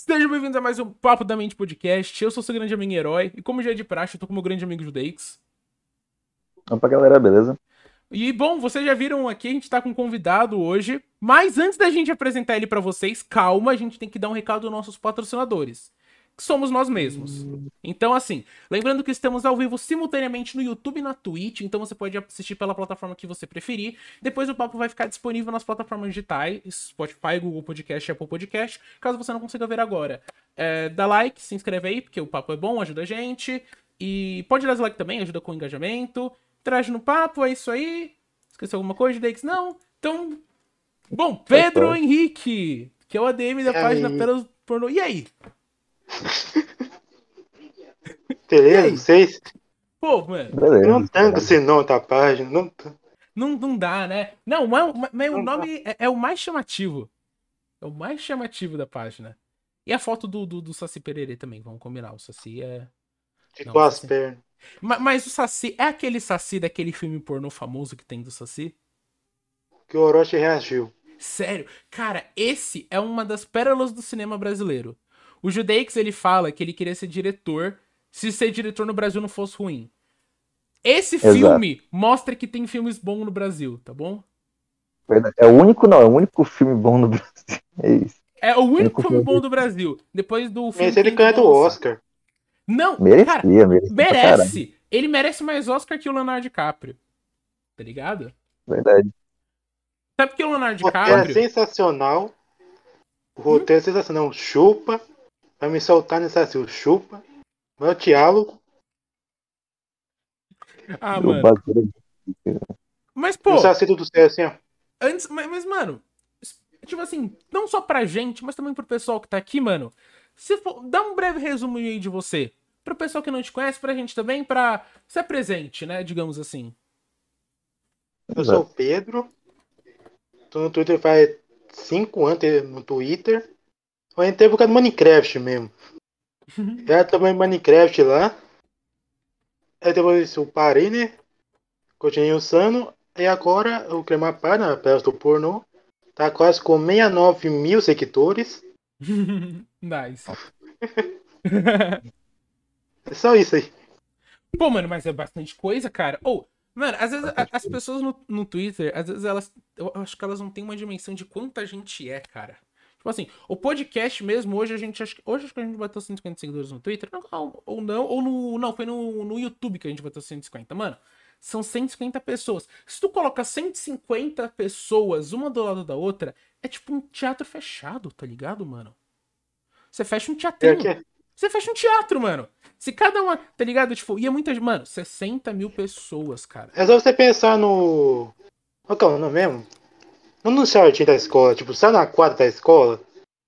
Sejam bem-vindos a mais um Papo da Mente Podcast. Eu sou seu grande amigo herói e como já é de praxe, eu tô com meu grande amigo Judeix. Opa, galera, beleza? E bom, vocês já viram aqui, a gente tá com um convidado hoje, mas antes da gente apresentar ele pra vocês, calma, a gente tem que dar um recado aos nossos patrocinadores que somos nós mesmos. Então, assim, lembrando que estamos ao vivo simultaneamente no YouTube e na Twitch, então você pode assistir pela plataforma que você preferir. Depois o papo vai ficar disponível nas plataformas digitais, Spotify, Google Podcast, Apple Podcast, caso você não consiga ver agora. É, dá like, se inscreve aí, porque o papo é bom, ajuda a gente. E pode dar like também, ajuda com o engajamento. Traz no papo, é isso aí. Esqueceu alguma coisa, Dex? Não? Então. Bom, Pedro Henrique, que é o ADM da página Pelas Pornô. E aí? Beleza, vocês? Pô, mano. Beleza. Não tanto esse nome da página. Não, não, não dá, né? Não, mas, mas o nome é, é, o mais chamativo. É o mais chamativo da página. E a foto do, do, do Saci Pererê também, vamos combinar. O Saci é. Tipo as pernas. Mas, mas, o Saci é aquele Saci daquele filme pornô famoso que tem do Saci? Que o Orochi reagiu. Sério? Cara, esse é uma das pérolas do cinema brasileiro. O Judeix, ele fala que ele queria ser diretor se ser diretor no Brasil não fosse ruim. Esse Exato. filme mostra que tem filmes bons no Brasil, tá bom? É o único, não, é o único filme bom no Brasil. É isso. É o único, filme bom do Brasil. Depois do filme. Mas ele ganha do Oscar. Não, merecia, cara, merecia merece. Ele merece mais Oscar que o Leonardo DiCaprio. Tá ligado? Verdade. Sabe porque o Leonardo o DiCaprio. É sensacional. O roteiro hum? é sensacional. Chupa. Vai me soltar nesse assim, chupa. Meu diálogo. Ah, mano. Mas, pô. O Saci do céu, assim, ó. Antes, mas, mas, mano. Tipo assim, não só pra gente, mas também pro pessoal que tá aqui, mano. Se for, dá um breve resumo aí de você. Pro pessoal que não te conhece, pra gente também, pra ser presente, né? Digamos assim. Eu sou o Pedro. Tô no Twitter faz 5 anos no Twitter. Eu entrei por causa do Minecraft mesmo. Já também Minecraft lá. Aí depois eu parei, né? Continuei usando. E agora o Cremapar, na peça do pornô, tá quase com 69 mil seguidores. nice. é só isso aí. Pô, mano, mas é bastante coisa, cara. Ou, oh, mano, às vezes as pessoas no, no Twitter, às vezes elas. Eu acho que elas não têm uma dimensão de quanta gente é, cara. Tipo assim, o podcast mesmo, hoje a gente hoje acho que a gente bateu 150 seguidores no Twitter, não, ou não, ou no, não, foi no, no YouTube que a gente bateu 150, mano. São 150 pessoas. Se tu coloca 150 pessoas uma do lado da outra, é tipo um teatro fechado, tá ligado, mano? Você fecha um teatrinho. É você fecha um teatro, mano. Se cada uma, tá ligado? Tipo, ia muita. Mano, 60 mil pessoas, cara. É só você pensar no. Qual é o nome mesmo? Não no jardim da escola, tipo, sai na quadra da escola.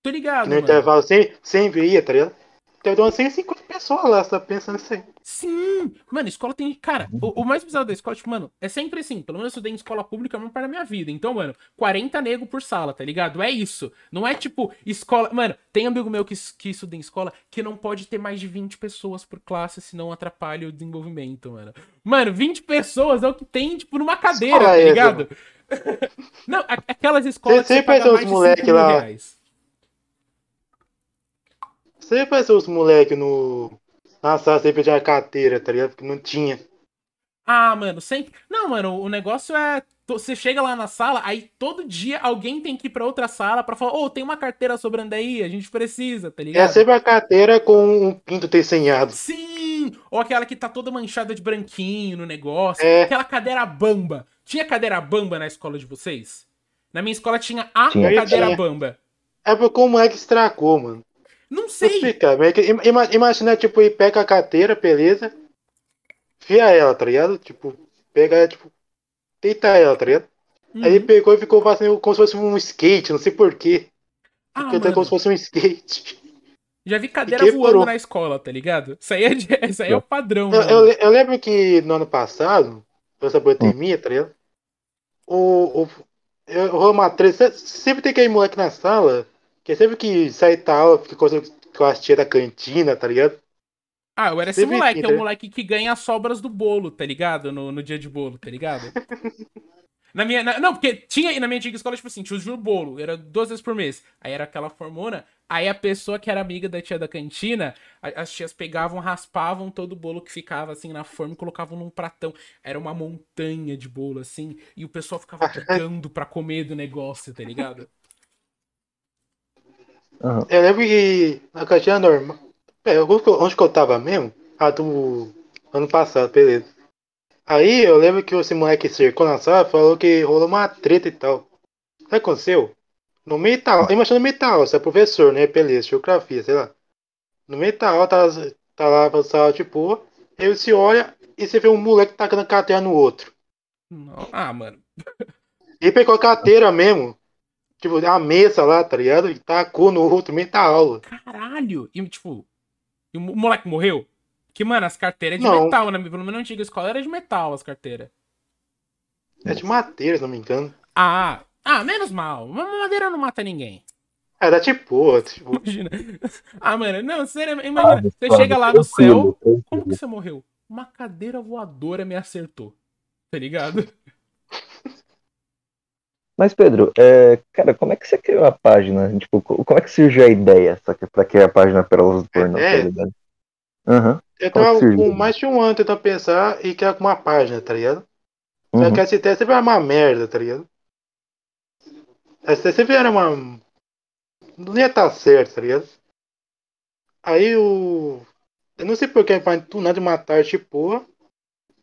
Tô ligado, No mano. intervalo sempre, sempre ia, tá ligado? Ter umas 150 pessoas lá, você tá pensando isso aí. Sim! Mano, escola tem. Cara, o, o, mais bizarro da escola, tipo, mano, é sempre assim. Pelo menos eu estudei em escola pública a maior parte da minha vida. Então, mano, 40 nego por sala, tá ligado? É isso. Não é tipo escola. Mano, tem amigo meu que, que estuda em escola que não pode ter mais de 20 pessoas por classe, senão atrapalha o desenvolvimento, mano. Mano, 20 pessoas é o que tem, tipo, numa cadeira, escola tá ligado? não, aquelas escolas Você que você paga mais de 5 lá. reais. Você vai os moleques no. Na sala sempre tinha carteira, tá ligado? Porque não tinha. Ah, mano, sempre. Não, mano, o negócio é. Você chega lá na sala, aí todo dia alguém tem que ir pra outra sala pra falar, ô, oh, tem uma carteira sobrando aí, a gente precisa, tá ligado? É sempre a carteira com um pinto desenhado. Sim! Ou aquela que tá toda manchada de branquinho no negócio. É. Aquela cadeira bamba. Tinha cadeira bamba na escola de vocês? Na minha escola tinha a tinha. cadeira tinha. bamba. É porque o moleque estragou, mano. Não sei. Explicar, imagina, tipo, e pega a carteira, beleza? Fia ela, tá ligado? Tipo, pega ela, tipo, deita ela, tá ligado? Uhum. Aí ele pegou e ficou fazendo como se fosse um skate, não sei porquê. Ah, tá como se fosse um skate. Já vi cadeira voando na escola, tá ligado? Isso aí é, de, isso aí é o padrão. Eu, eu, eu, lembro que no ano passado, essa pandemia, tá ligado? O, o, eu, o treta, sempre tem aquele moleque na sala que sempre que sai tal, fica com a tia da cantina, tá ligado? Ah, eu era esse moleque, é o moleque que ganha as sobras do bolo, tá ligado? No, no dia de bolo, tá ligado? na minha. Na, não, porque tinha na minha antiga escola, tipo assim, tinha o bolo, era duas vezes por mês. Aí era aquela formona, Aí a pessoa que era amiga da tia da cantina, a- as tias pegavam, raspavam todo o bolo que ficava assim na forma e colocavam num pratão. Era uma montanha de bolo assim, e o pessoal ficava picando pra comer do negócio, tá ligado? Aham. Eu lembro que na cantina normal. É, onde que eu- onde que eu tava mesmo? Ah, do ano passado, beleza. Aí eu lembro que esse moleque cercou na sala falou que rolou uma treta e tal. O que aconteceu? No meio da aula, imagina no meio da aula, você é professor, né? Beleza, geografia, sei lá. No meio da aula, tá, tá lá pra sala de boa, aí você olha e você vê um moleque tacando a carteira no outro. Não- Ah, mano. Ele pegou a carteira mesmo, tipo, a mesa lá, tá ligado? E tacou no outro meio da aula. Caralho! E tipo, e o mo- moleque morreu? Que, mano, as carteiras é de Não. metal, né? Pelo menos na antiga escola era de metal as carteiras. É de madeira, se não me engano. Ah, ah, menos mal. Uma madeira não mata ninguém. É da tipo, tipo, Imagina. Ah, mano, não, sério, imagina. Ah, Você chega lá no céu. Como que você morreu? Uma cadeira voadora me acertou. Tá ligado? Mas, Pedro, é, cara, como é que você criou a página? Tipo, co- como é que surgiu a ideia só que pra criar a página Pérolas do Pornô, tá ligado? Aham. eu Como tava que com mais de um ano tentando pensar e criar uma página, tá ligado? Só uhum. que essa ideia sempre era uma merda, tá ligado? Essa ideia sempre era uma. Não ia estar certo, tá ligado? Aí o. Eu não sei porque, mas do nada uma tarde de porra.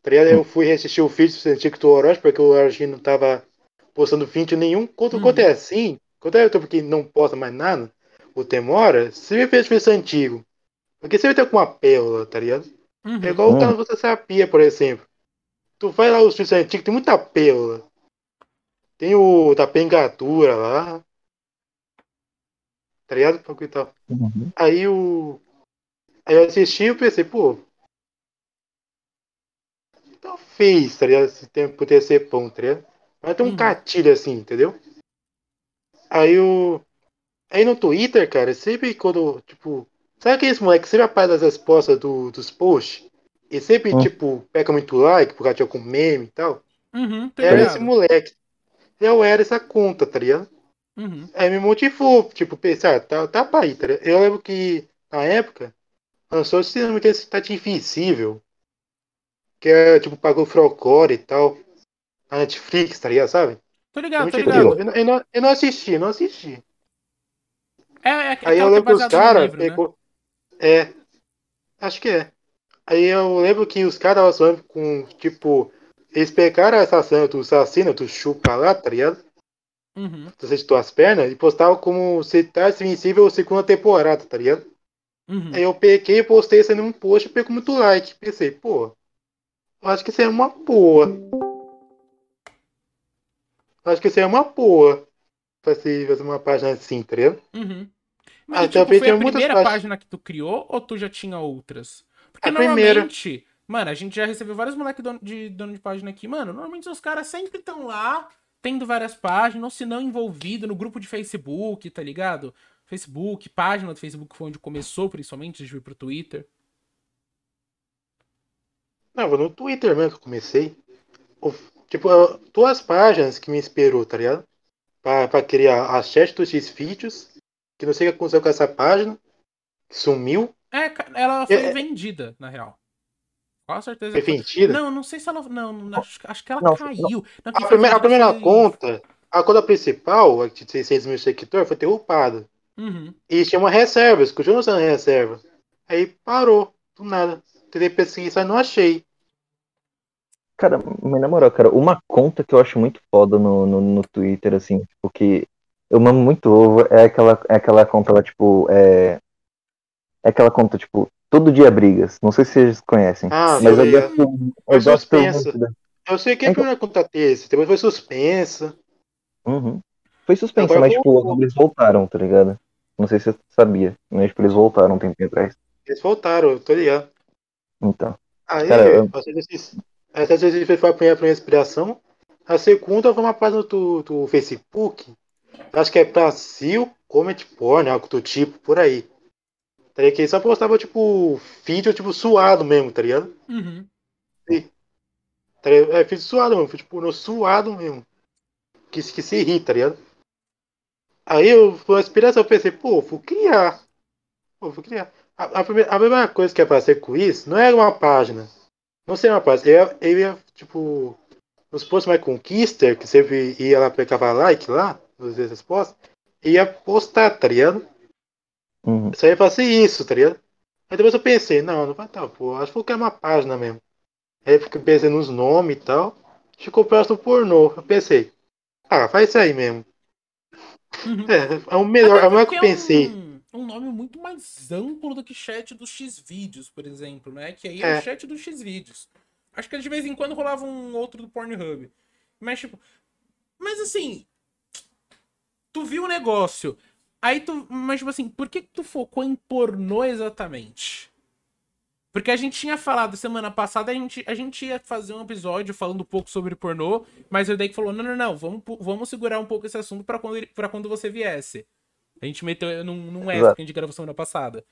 Tá ligado? Eu fui assistir o vídeo do Antigo do Orochi, porque o não tava postando vídeo nenhum. Quando, Uhum. quando é assim, quando é YouTube que não posta mais nada, o Temora, você vê vídeo antigo. Porque você vai ter com uma pérola, tá ligado? Uhum. É igual o Hum. canal Você Sabia, por exemplo. Tu vai lá os vídeos antigos, tem muita pérola. Tem o da pengadura lá. Tá ligado? Que tá? Uhum. Aí o. Aí eu assisti e pensei, pô. Então fez, tá ligado? Esse tempo poderia ser pão, tá ligado? Mas tem um Uhum. gatilho assim, entendeu? Aí o. Aí no Twitter, cara, sempre quando, tipo. Sabe aqueles moleques que sempre aparecem as respostas do, dos posts? E sempre, Hum. tipo, pega muito like por causa de algum meme e tal. Uhum, Era ligado? esse moleque. Eu era essa conta, tá ligado? Uhum. Aí me motivou, tipo, pensar, tá, tá pra aí, tá ligado? Eu lembro que, na época, lançou esse nome que é Invisível. Que é, tipo, pagou Frocore e tal. Na Netflix, tá ligado, sabe? Tô ligado, tô ligado. eu, não- eu não, eu não assisti, não assisti. É, é, Aí aquela eu é lembro que os caras né? É. Acho que é. Aí eu lembro que os caras estavam falando com, tipo, eles pegaram essa cena do assassino, do chupa lá, tá ligado? Uhum, Você editou as pernas e postavam como se tá invencível segunda temporada, tá ligado? uhum. Aí eu peguei e postei isso aí num post e pegou muito like. Pensei, pô, eu acho que isso aí é uma boa. Acho que isso aí é uma boa. Fazer, fazer uma página assim, tá ligado? Uhum. Mas Ah, tipo, foi a primeira páginas. página que tu criou ou tu já tinha outras? Porque A primeira. normalmente, mano, a gente já recebeu vários moleques de dono de página aqui, mano. Normalmente os caras sempre estão lá, tendo várias páginas, ou se não envolvido no grupo de Facebook, tá ligado? Facebook, página do Facebook foi onde começou, principalmente, de vir pro Twitter. Não, no Twitter mesmo que eu comecei. Tipo, duas páginas que me inspirou, tá ligado? Pra, pra criar a chat dos X-Vídeos. Que não sei o que aconteceu com essa página. Que sumiu. É, ela foi É- vendida, na real. Com certeza. Foi mentira. Não, não sei se ela. Não, não, acho, acho que ela Não, caiu. Não, A primeira, a vendida primeira foi- conta, a conta principal, a de 600 mil seguidores, foi derrubada. Uhum. E tinha uma reserva, continua sendo reserva. Aí parou, do nada. Tentei pesquisar e não achei. Cara, mas na moral, cara, uma conta que eu acho muito foda no, no, no Twitter, assim, tipo, que eu mamo muito ovo, é aquela, é aquela conta lá, tipo, é. É aquela conta, tipo, todo dia brigas. Não sei se vocês conhecem. Ah, mas eu gosto, eu Foi gosto da- Eu sei que a Então- primeira conta teve, depois foi suspensa. Uhum. Foi suspensa, Agora mas, tipo, agora eles voltaram, tá ligado? Não sei se você sabia, mas, tipo, eles voltaram um tempinho atrás. Eles voltaram, eu tô ligado. Então. Aí, Cara, eu- essa foi a primeira, a primeira inspiração. A segunda foi uma página do, do Facebook. Acho que é Brasil Comment Porn, algo do tipo, por aí. Tá ligado? Que eles só postava, tipo, vídeo, tipo, suado mesmo, tá ligado? Uhum. Tá ligado? É, vídeo suado mesmo, tipo, no suado mesmo. Que, que se irrita, tá ligado? Aí eu, por inspiração, eu pensei, pô, vou criar. Pô, vou criar. A, a, primeira, a primeira coisa que fazer com isso não era uma página. Não uma página. Eu, ia- eu ia, tipo, nos posts mais Conquister, que sempre ia lá, pegava like lá, nos vezes posts, ia postar, tá ligado? Uhum. Só ia fazer isso, tá ligado? Aí depois eu pensei, não, não vai tá, pô, acho que vou criar uma página mesmo. Aí eu fiquei pensando nos nomes e tal. Ficou próximo do pornô. Eu pensei, ah, faz isso aí mesmo. Uhum. É, é o melhor, é o melhor que eu porque pensei. É um, um nome muito mais amplo do que chat dos X-Vídeos, por exemplo, né? Que aí é, É. o chat dos X-Vídeos. Acho que de vez em quando rolava um outro do Pornhub. Mas, tipo. Mas assim. Tu viu o negócio. Aí tu. Mas, tipo assim, por que, que tu focou em pornô exatamente? Porque a gente tinha falado semana passada, a gente, a gente ia fazer um episódio falando um pouco sobre pornô, mas o Deck falou: não, não, não, vamos, vamos segurar um pouco esse assunto pra quando, pra quando você viesse. A gente meteu num, num extra Exato. que a gente gravou semana passada.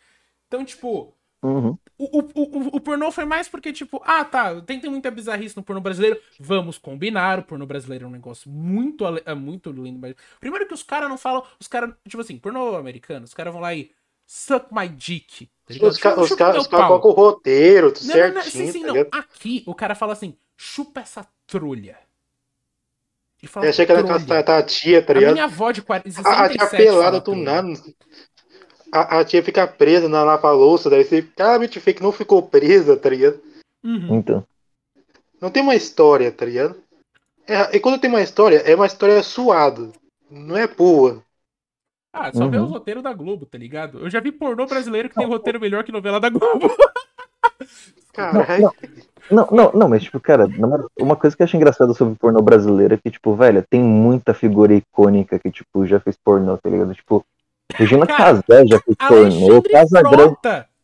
Então, tipo, Uhum. o, o, o, o pornô foi mais porque, tipo, ah, tá, tem, tem muita bizarrice no pornô brasileiro. Vamos combinar, o pornô brasileiro é um negócio muito, é muito lindo. Mas... Primeiro que os caras não falam, os caras, tipo assim, pornô americano, os caras vão lá e suck my dick. Tá? Os caras colocam o roteiro, tudo Não, não, não, certinho, sim, sim, tá não. Aqui, o cara fala assim, chupa essa trolha. Ele fala Eu achei que era aquela tá, tá, tia, tá A ligado? minha avó de 40, A, a tia 67 pelada do nada. A, a tia fica presa na lava-louça, daí você claramente vê que não ficou presa, tá ligado? Uhum. Então. Não tem uma história, tá ligado? É, e quando tem uma história, é uma história suada. Não é boa. Ah, só vê Uhum. os roteiros da Globo, tá ligado? Eu já vi pornô brasileiro que tem roteiro melhor que novela da Globo. Caralho. Não, não, não, mas tipo, cara, uma coisa que eu acho engraçada sobre pornô brasileiro é que, tipo, velho, tem muita figura icônica que, tipo, já fez pornô, tá ligado? Tipo, Regina Cara, Casé já fez pornô, Alexandre Casagrande.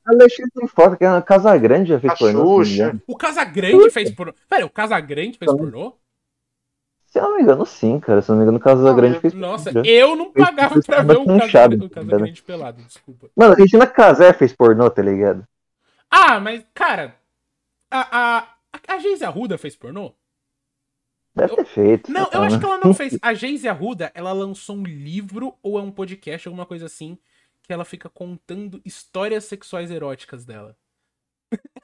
Alexandre Frota, que é Casagrande já fez A pornô. não Xuxa. engano. O Casagrande fez pornô. Velho, o Casagrande fez Também. pornô? Se eu não me engano, sim, cara. Se eu não me engano, o Casagrande Não, fez Nossa, pornô. já. eu não Fez pagava pornô pra ver o, com Casa... Chaves, o Casagrande pelado, desculpa. Mano, Regina Casé fez pornô, tá ligado? Ah, mas, cara, a, a, a Geise Arruda fez pornô? Deve ter feito. Não, sei eu acho que ela não fez. A Geise Arruda, ela lançou um livro ou é um podcast, alguma coisa assim, que ela fica contando histórias sexuais eróticas dela.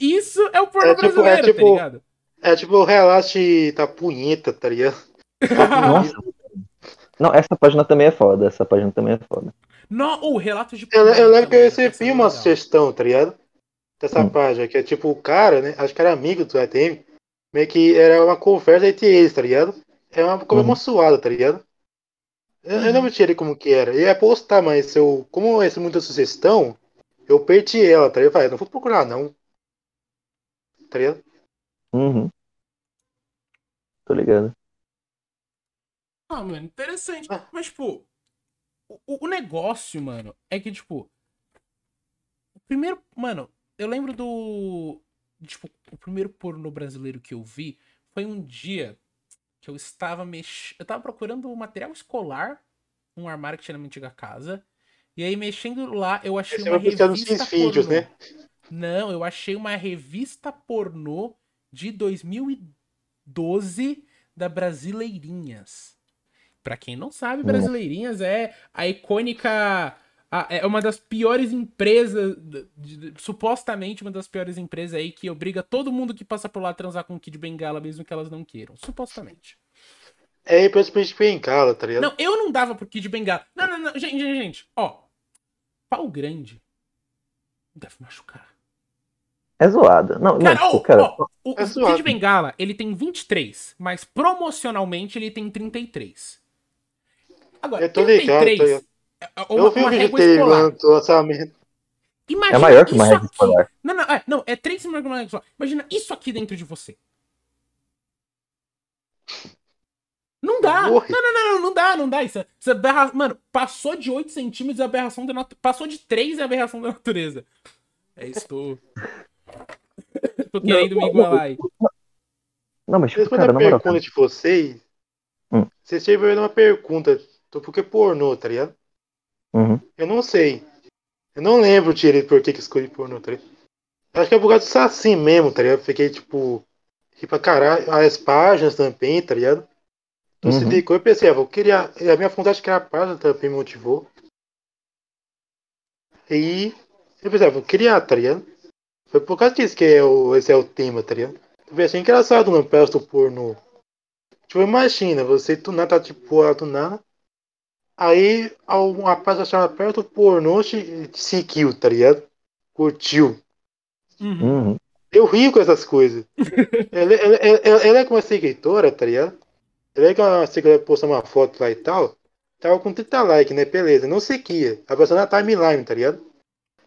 Isso é o pornô É tipo- é brasileiro, tá tipo- ligado? É tipo o relato da punheta, tá ligado? Nossa. Não, essa página também é foda. Essa página também é foda. Não, o relato de Eu, eu lembro que eu também, recebi é uma legal. sugestão, tá ligado? Dessa Hum. página, que é tipo o cara, né? Acho que era amigo do ATM. Meio que era uma conversa entre eles, tá ligado? É uma coisa Uhum. suada, tá ligado? Eu, eu não me tirei como que era. Eu ia postar, mas eu, como essa muita sugestão, eu perdi ela, tá ligado? Eu falei, não vou procurar, não. Tá ligado? Uhum. Tô ligado. Ah, mano, interessante. Ah. Mas, tipo, o, o negócio, mano, é que, tipo. O primeiro. Mano, eu lembro do. Tipo, o primeiro pornô brasileiro que eu vi foi um dia que eu estava mex... Eu tava procurando material escolar num armário que tinha na minha antiga casa. E aí, mexendo lá, eu achei Você uma buscar nos revista seus vídeos, pornô. né? Não, eu achei uma revista pornô de 2012 da Brasileirinhas. Pra quem não sabe, Hum. Brasileirinhas é a icônica. A- é uma das piores empresas. supostamente uma das piores empresas aí que obriga todo mundo que passa por lá a transar com um Kid Bengala, mesmo que elas não queiram. Supostamente. É em casa, tá ligado? Não, eu não dava pro Kid Bengala. Não, não, não. Gente, gente, gente. Ó. Pau grande. Deve machucar. É zoado. Não, não, Cara, tipo, ó, cara, ó, o, é o zoado. Kid Bengala, ele tem 23, mas promocionalmente ele tem 33. Agora, Eu tô ligado, 33 tô ligado. É eu uma, vi uma o vídeo régua escolar. do lançamento. Imagina é maior que uma régua escolar. Não, não, é, não, é 3 maior que uma régua escolar. Imagina isso aqui dentro de você. Não dá. Não, não, não, não, não dá, não dá. Isso, é- isso é aberra... Mano, passou de 8 centímetros é aberração da natureza. Passou de 3 é aberração da natureza. É isso, tô. tô querendo me igualar aí. Não, mas tipo, cara, a na moral, pergunta de vocês. Hum. Vocês tiveram uma pergunta. do Por que pornô, tá ligado? Uhum. Eu não sei. Eu não lembro direito por que, que escolhi pornô, tá ligado? Acho que é por causa do Saci mesmo, tá ligado? Fiquei tipo. Ri pra caralho. As páginas também, tá ligado? Tu se Uhum. ligou e pensei, ah, vou criar. e A minha vontade de criar a página também me motivou. E eu pensei, ah, vou criar, tá ligado? Foi por causa disso que é o, esse é o tema, tá ligado? Eu achei engraçado no peço do pornô. Tipo, imagina, você do nada tá tipo do nada. Aí a- uma página chama perto do pornô te seguiu, tá ligado? Curtiu. Uhum. Uhum. Eu rio com essas coisas. ela, ela, ela, ela é como uma seguidora, tá ligado? Ela é que uma seguidora postou uma foto lá e tal. Tava com 30 likes, né? Beleza, não seguia. A pessoa na timeline, tá ligado?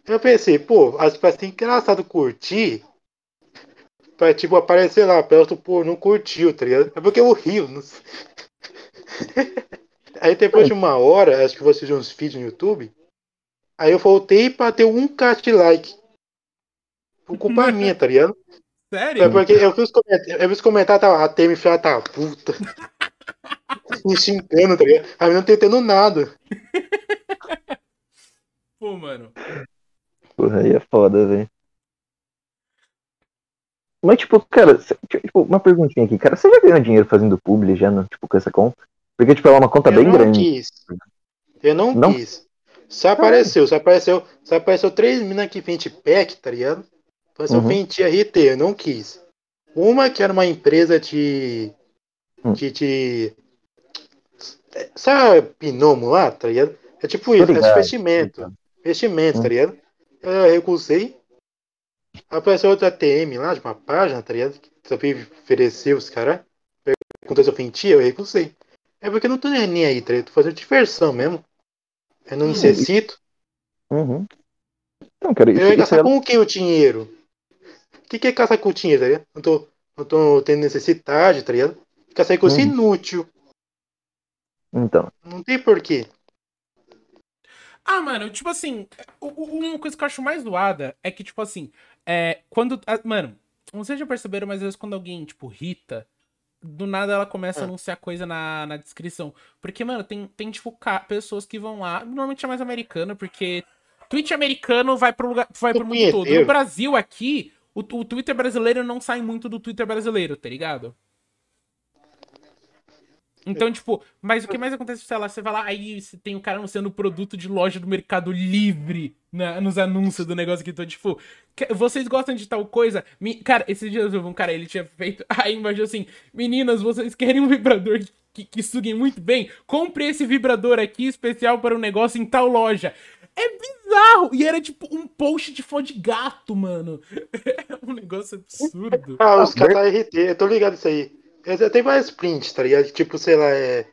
Eu pensei, pô, acho que vai ser engraçado curtir. Pra tipo aparecer lá, perto pô, não curtiu, tá ligado? É porque eu rio. Não sei. Aí depois de uma hora, acho que você viu uns vídeos no YouTube. Aí eu voltei pra ter um k de like. Por culpa minha, tá ligado? É Sério? porque eu vi os comentários, eu vi os comentários, tava, a Temi filha tá puta. Me xingando, tá ligado? A mim não tá entendendo nada. Pô, mano. Porra, aí é foda, velho. Mas, tipo, cara, cê- tipo, uma perguntinha aqui, cara, você já ganhou dinheiro fazendo publi já, no, tipo, com essa conta? Porque, tipo, ela é uma conta eu bem não grande. quis. Eu não, Não? quis. Só apareceu, só apareceu, só apareceu três minas que vende pack, tá ligado? Apareceu Uhum. vende RT, eu não quis. Uma que era uma empresa de. Hum. de. de sabe Pinomo lá, tá ligado? É tipo isso, é ligado, investimento. Investimento, Hum. tá ligado? Eu recusei. Apareceu outra TM lá, de uma página, tá ligado? Que também ofereceu os caras. Perguntou se eu vendia, eu recusei. É porque eu não tô nem aí, tá ligado? Tô fazendo diversão mesmo. Eu não Hum. necessito. Uhum. Então, cara, isso, Eu ia isso gastar é... com o que o dinheiro? O que, que é caçar com o dinheiro, tá ligado? Não tô, não tô tendo necessidade, tá ligado? Caçar com isso é Uhum. inútil. Então, Não tem porquê. Ah, mano, tipo assim, uma coisa que eu acho mais zoada é que, tipo assim, é, quando. ah, Mano, não sei se já perceberam, mas às vezes quando alguém, tipo, irrita, do nada ela começa a Ah. anunciar coisa na, na descrição. Porque, mano, tem, tem tipo, pessoas que vão lá, normalmente é mais americano, porque Twitch americano vai pro lugar, vai pro mundo todo. No. Brasil aqui, o, o Twitter brasileiro não sai muito do Twitter brasileiro, tá ligado? Então, tipo, mas o que mais acontece, sei lá, você vai lá, aí você tem o cara anunciando produto de loja do Mercado Livre na- nos anúncios do negócio que tô, tipo, "Que- vocês gostam de tal coisa? Mi- cara, esses dias eu vi um cara, ele tinha feito, aí embaixo assim, meninas, vocês querem um vibrador que, que suguem muito bem? Compre esse vibrador aqui especial para um negócio em tal loja. É bizarro! E era tipo um post de fã de gato, mano. É um negócio absurdo. Ah, os caras tá RT, eu tô ligado isso aí. Eu- Tem vários prints, tá ligado? Tipo, sei lá, é.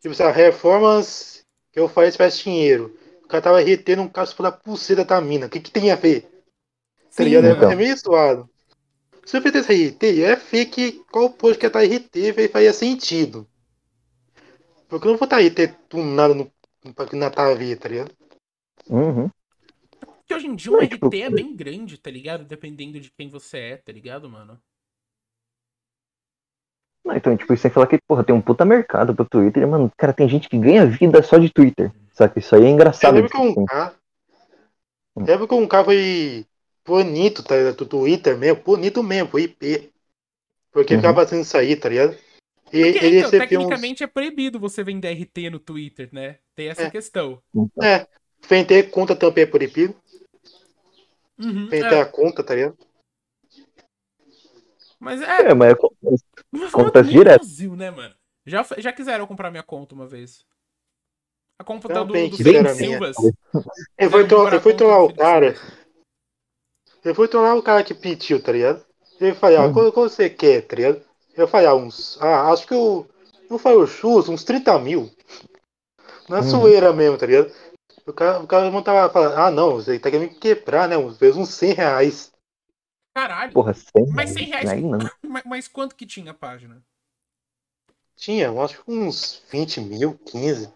Tipo, sei lá, reformas que eu faço faz dinheiro. O cara tava RT num caso pela pulseira da mina. O que, que tem a ver? Tá ligado? É- então. É, meio suado. Se eu fizesse RT, é fake qual post que tá RT faria sentido. Porque eu não vou estar RT do nada no, que nada tá a tá ligado? uhum. Porque hoje em dia um Não, RT tipo, é bem grande, tá ligado? Dependendo de quem você é, tá ligado, mano? Não, então, tipo, sem falar que, porra, tem um puta mercado pro Twitter, mano, cara, tem gente que ganha vida só de Twitter, saca? Isso aí é engraçado. lembro que um assim. cara. Que um cara foi bonito, tá ligado? Do Twitter mesmo, bonito mesmo, foi IP. Porque Uhum. ficava fazendo isso aí, tá ligado? E Porque, ele então, recebeu uns. tecnicamente é proibido você vender RT no Twitter, né? Tem essa É. questão. Então, É, vender conta também é proibido. Uhum, Vender é, a conta, tá ligado? mas é. É, mas é- no direto. Brasil, né, mano? Já, já quiseram comprar minha conta uma vez. A conta do, Também do minha. Silvas. Ele foi a conta trollar do o cara. Ele foi trollar o cara que pediu, tá ligado? Ele falou, ah, Uhum. quanto, você quer, tá ligado? Eu falei, ah, uns. Ah, acho que o. Não foi o Chus, uns 30 mil. Na Uhum. zoeira mesmo, tá ligado? O cara, o cara não tava falando, ah não, você tá querendo me quebrar, né? Uns vezes uns 100 reais. Caralho. porra, 100 Mas 100 reais. Aí não. Mas, mas quanto que tinha a página? Tinha, eu acho que uns 20 mil, 15.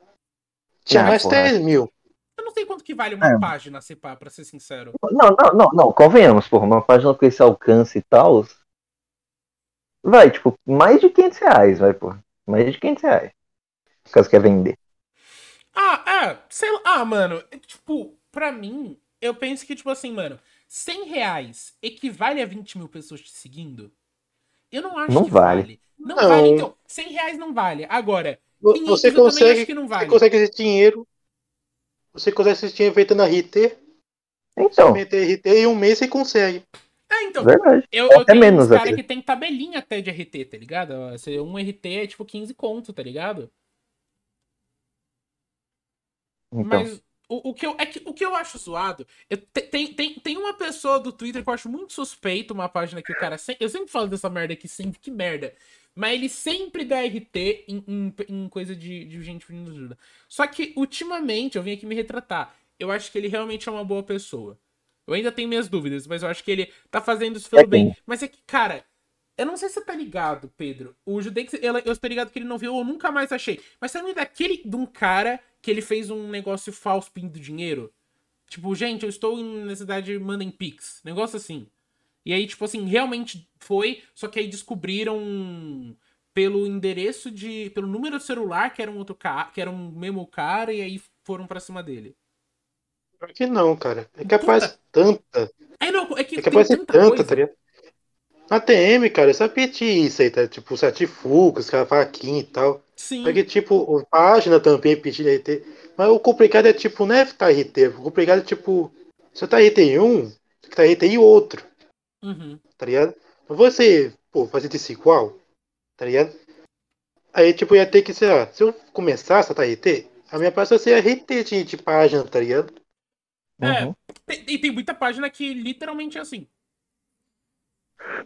Tinha Ah, mais porra. 10 mil. Eu não sei quanto que vale uma É. página, se pá, pra ser sincero. Não, não, não, não, convenhamos, porra, uma página com esse alcance e tal. Vai, tipo, mais de 500 reais, vai, porra. Mais de 500 reais. Caso quer vender. Ah, é, sei lá. Ah, mano, é, tipo, pra mim, eu penso que, tipo assim, mano, 100 reais equivale a 20 mil pessoas te seguindo? Eu não acho Não que vale. vale. Não, Não. vale, então. 100 reais não vale. Agora, Vo- 500 Você eu também consegue, acho que não vale. você consegue esse dinheiro. Você consegue esse dinheiro feito na RT. Então, Você meter RT e um mês você consegue. Ah, então. verdade. Eu, Ou eu tenho menos cara até. que tem tabelinha até de RT, tá ligado? Um RT é tipo 15 conto, tá ligado? Então, Mas o, o, que eu, é que, o que eu acho zoado. eu- te- tem, tem, tem uma pessoa do Twitter que eu acho muito suspeito, uma página que o cara. sem- eu sempre falo dessa merda aqui, sempre que merda. Mas ele sempre dá RT em, em, em coisa de, de gente pedindo ajuda. Só que, ultimamente, eu vim aqui me retratar. Eu acho que ele realmente é uma boa pessoa. Eu ainda tenho minhas dúvidas, mas eu acho que ele tá fazendo isso pelo É bem. Mas é que, cara, eu não sei se você tá ligado, Pedro. O Judex, eu, eu tô ligado que ele não viu, eu nunca mais achei. Mas você lembra daquele de um cara que ele fez um negócio falso pedindo dinheiro? Tipo, gente, eu estou em- na cidade, mandem Pix. Negócio assim. E aí, tipo assim, realmente foi, só que aí descobriram pelo endereço de. pelo número de celular que era um outro cara, que era um mesmo cara, e aí foram pra cima dele. Pior que não, cara. É capaz tanta. É, não, é que É tem capaz ser tanta tanta, coisa. tá? Na TM, cara, eu só pedi isso aí, tá? Tipo, certifucos, cara, faquinha e tal. Sim. Porque, tipo, a página também pedindo RT. Mas o complicado é, tipo, não é tá RT. O complicado é, tipo, se eu tá RT em um, tem que tá RT em outro, Uhum. tá ligado? Não você, pô, fazer isso igual, tá ligado? Aí, tipo, ia ter que, sei lá, se eu começasse a tá RT, a minha página seria RT de, de página, tá ligado? É. uhum. Tem- E tem muita página que literalmente é assim.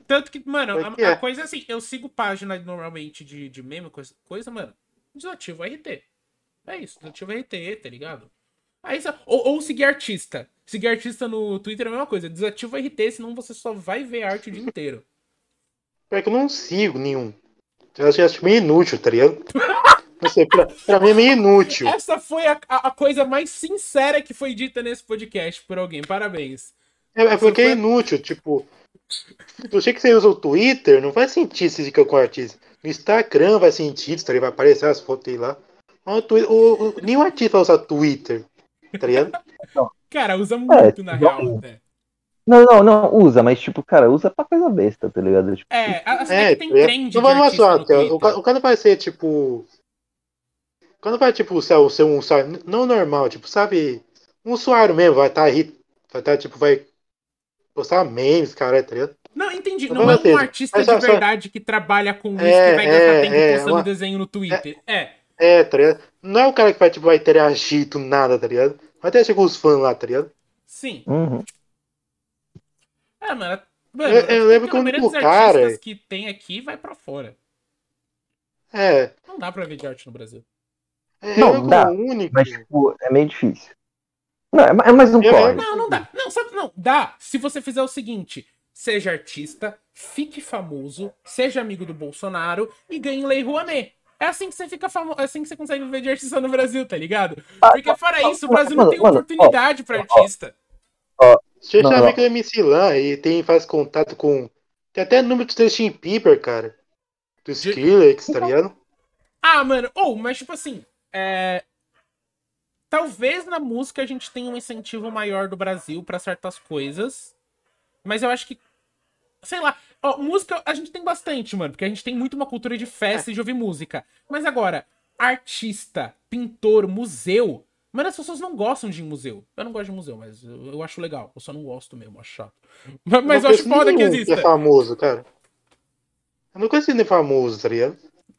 Tanto que, mano, é a, que a é? coisa é assim, eu sigo página normalmente de, de meme, coisa, coisa, mano, desativo RT. É isso, desativo RT, tá ligado? Aí, ou, ou seguir artista. Seguir artista no Twitter é a mesma coisa, desativa RT, senão você só vai ver arte o dia inteiro. Pior que eu não sigo nenhum. Eu acho, eu acho meio inútil, tá ligado? Não sei, pra, pra mim é meio inútil. Essa foi a, a, a coisa mais sincera que foi dita nesse podcast por alguém, parabéns. É, é porque foi- é inútil, tipo. Jeito que você usa o Twitter, não faz sentido você ficar com o artista. No Instagram vai sentido, tá? Vai aparecer as fotos aí lá. O Twitter, o, o, nenhum artista vai usar Twitter, tá ligado? Cara, usa muito na igual- real até. Não, não, não, usa, mas tipo, cara, usa pra coisa besta, tá ligado? Tipo, É, assim, É, que tem tá trend vai mais artista só, no o, Twitter. ca- o cara vai ser tipo. Quando vai, tipo, ser, ser um usuário, não normal, tipo, sabe? Um usuário mesmo, vai estar aí, vai estar, tipo, vai postar memes, cara, tá ligado? Não, entendi. Não Não é um artista Mas de só- só- verdade que trabalha com isso, É, que vai gastar é, tempo é, postando uma- desenho no Twitter. É. É, tá ligado? Não é o cara que vai, tipo, vai interagir do nada, tá ligado? Vai ter com os fãs lá, tá ligado? Sim. uhum. É, mano. mano Eu- eu lembro que a o maioria único dos cara- artistas que tem aqui vai pra fora. É. Não dá pra ver de arte no Brasil. é Não, dá, o único. Mas, tipo, é meio difícil. Não, é, é mais um corre. Não, não dá. Não, sabe, não, dá. Se você fizer o seguinte: seja artista, fique famoso, seja amigo do Bolsonaro e ganhe Lei Rouanet. É assim que você fica famoso, é assim que você consegue viver de artista no Brasil, tá ligado? Porque fora isso, o Brasil não tem mano, ó, oportunidade pra artista. Você Não, chama não. amigo do MC lá e tem, faz contato com. Tem até número do Justin Bieber, cara. Do De- Skrillex, tá ligado? Ah, mano, ou, mas tipo assim, é. Talvez na música a gente tenha um incentivo maior do Brasil pra certas coisas. Mas eu acho que. Sei lá. Ó, música a gente tem bastante, mano. Porque a gente tem muito uma cultura de festa e de ouvir música. Mas agora, artista, pintor, museu. Mano, as pessoas não gostam de museu. Eu não gosto de museu, mas eu, eu acho legal. Eu só não gosto mesmo, acho chato. Mas, mas eu acho foda que exista. é famoso, cara. Eu não conheço nem famoso, tá ligado?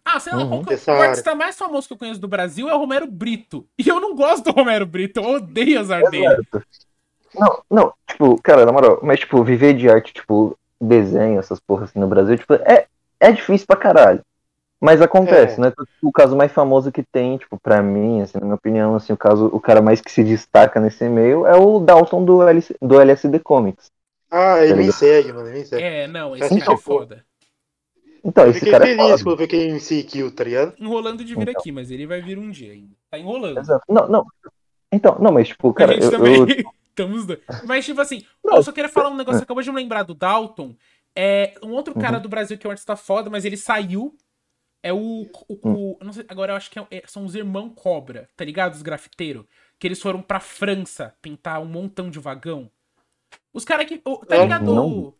Ah, sei lá, Uhum. o, o Essa artista mais famoso que eu conheço do Brasil é o Romero Brito. E eu não gosto do Romero Brito, eu odeio as artes dele. Não, não, tipo, cara, na moral, mas tipo, viver de arte, tipo, desenho, essas porras assim no Brasil, tipo, é, é difícil pra caralho. Mas acontece, É. né? O caso mais famoso que tem, tipo, pra mim, assim, na minha opinião, assim, o caso, o cara mais que se destaca nesse meio é o Dalton do, LC, do LSD Comics. Ah, ele me segue, mano, ele me segue. É, não, esse Então, cara é foda. Então, eu esse fiquei cara é feliz foda. quando eu ele me seguiu, tá ligado? Enrolando de vir Então. aqui, mas ele vai vir um dia ainda. Tá enrolando. Exato. Não, não. Então, não, mas tipo, cara, a gente eu, também. eu- Estamos dois. Mas, tipo assim, Não, eu só queria falar um negócio. Acabou de me lembrar do Dalton. É um outro cara Uhum. do Brasil que é um artista foda, mas ele saiu. É o. o, Hum. o- sei, agora eu acho que é- é- são os irmãos Cobra, tá ligado? Os grafiteiros. Que eles foram pra França pintar um montão de vagão. Os caras que. tá É, ligado? não.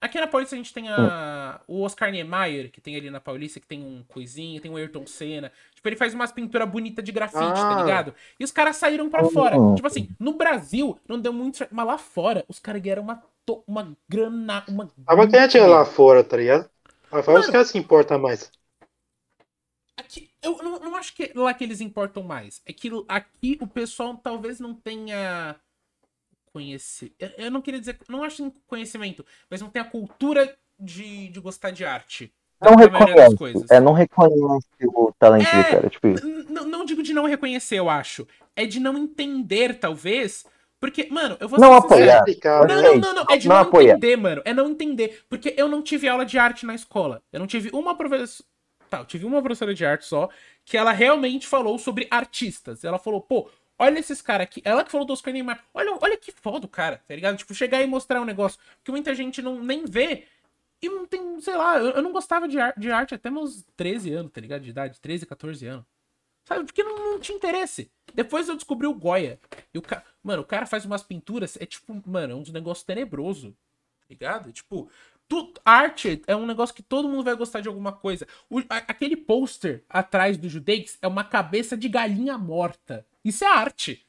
Aqui na Paulista a gente tem a, o Oscar Niemeyer, que tem ali na Paulista, que tem um coisinha, tem o Ayrton Senna. Tipo, ele faz umas pinturas bonitas de grafite, tá Ah. ligado? E os caras saíram pra Oh. fora. Tipo assim, no Brasil não deu muito certo, mas lá fora os caras ganharam uma, to- uma grana, uma... A maquete é lá fora, tá ligado? Lá fora os caras se importam mais. Aqui, eu não, não acho que é lá que eles importam mais. É que aqui o pessoal talvez não tenha conhecer. Eu, não queria dizer. Não acho conhecimento, mas não tem a cultura de, de gostar de arte. Não reconhece. coisas. É, não reconhece o talento É. do cara. Tipo, não digo de não reconhecer, eu acho. É de não entender, talvez. Porque, mano, eu vou Não apoiar. explicado. Não, não, não, não. É de não não, entender, mano. É não entender. Porque eu não tive aula de arte na escola. Eu não tive uma professora. Tá, eu tive uma professora de arte só, que ela realmente falou sobre artistas. Ela falou, pô, olha esses caras aqui. Ela que falou do Oscar Niemeyer. Olha, olha que foda o cara, tá ligado? Tipo, chegar e mostrar um negócio que muita gente não nem vê. E não tem, sei lá, eu, eu não gostava de, ar- de arte até meus 13 anos, tá ligado? De idade, 13, 14 anos. Sabe? Porque não, não tinha interesse. Depois eu descobri o Goya. E o ca... Mano, o cara faz umas pinturas, é tipo, mano, é um negócio tenebroso. Tá ligado? Tipo, tu... arte é um negócio que todo mundo vai gostar de alguma coisa. O- aquele pôster atrás do Judeix é uma cabeça de galinha morta. Isso é arte.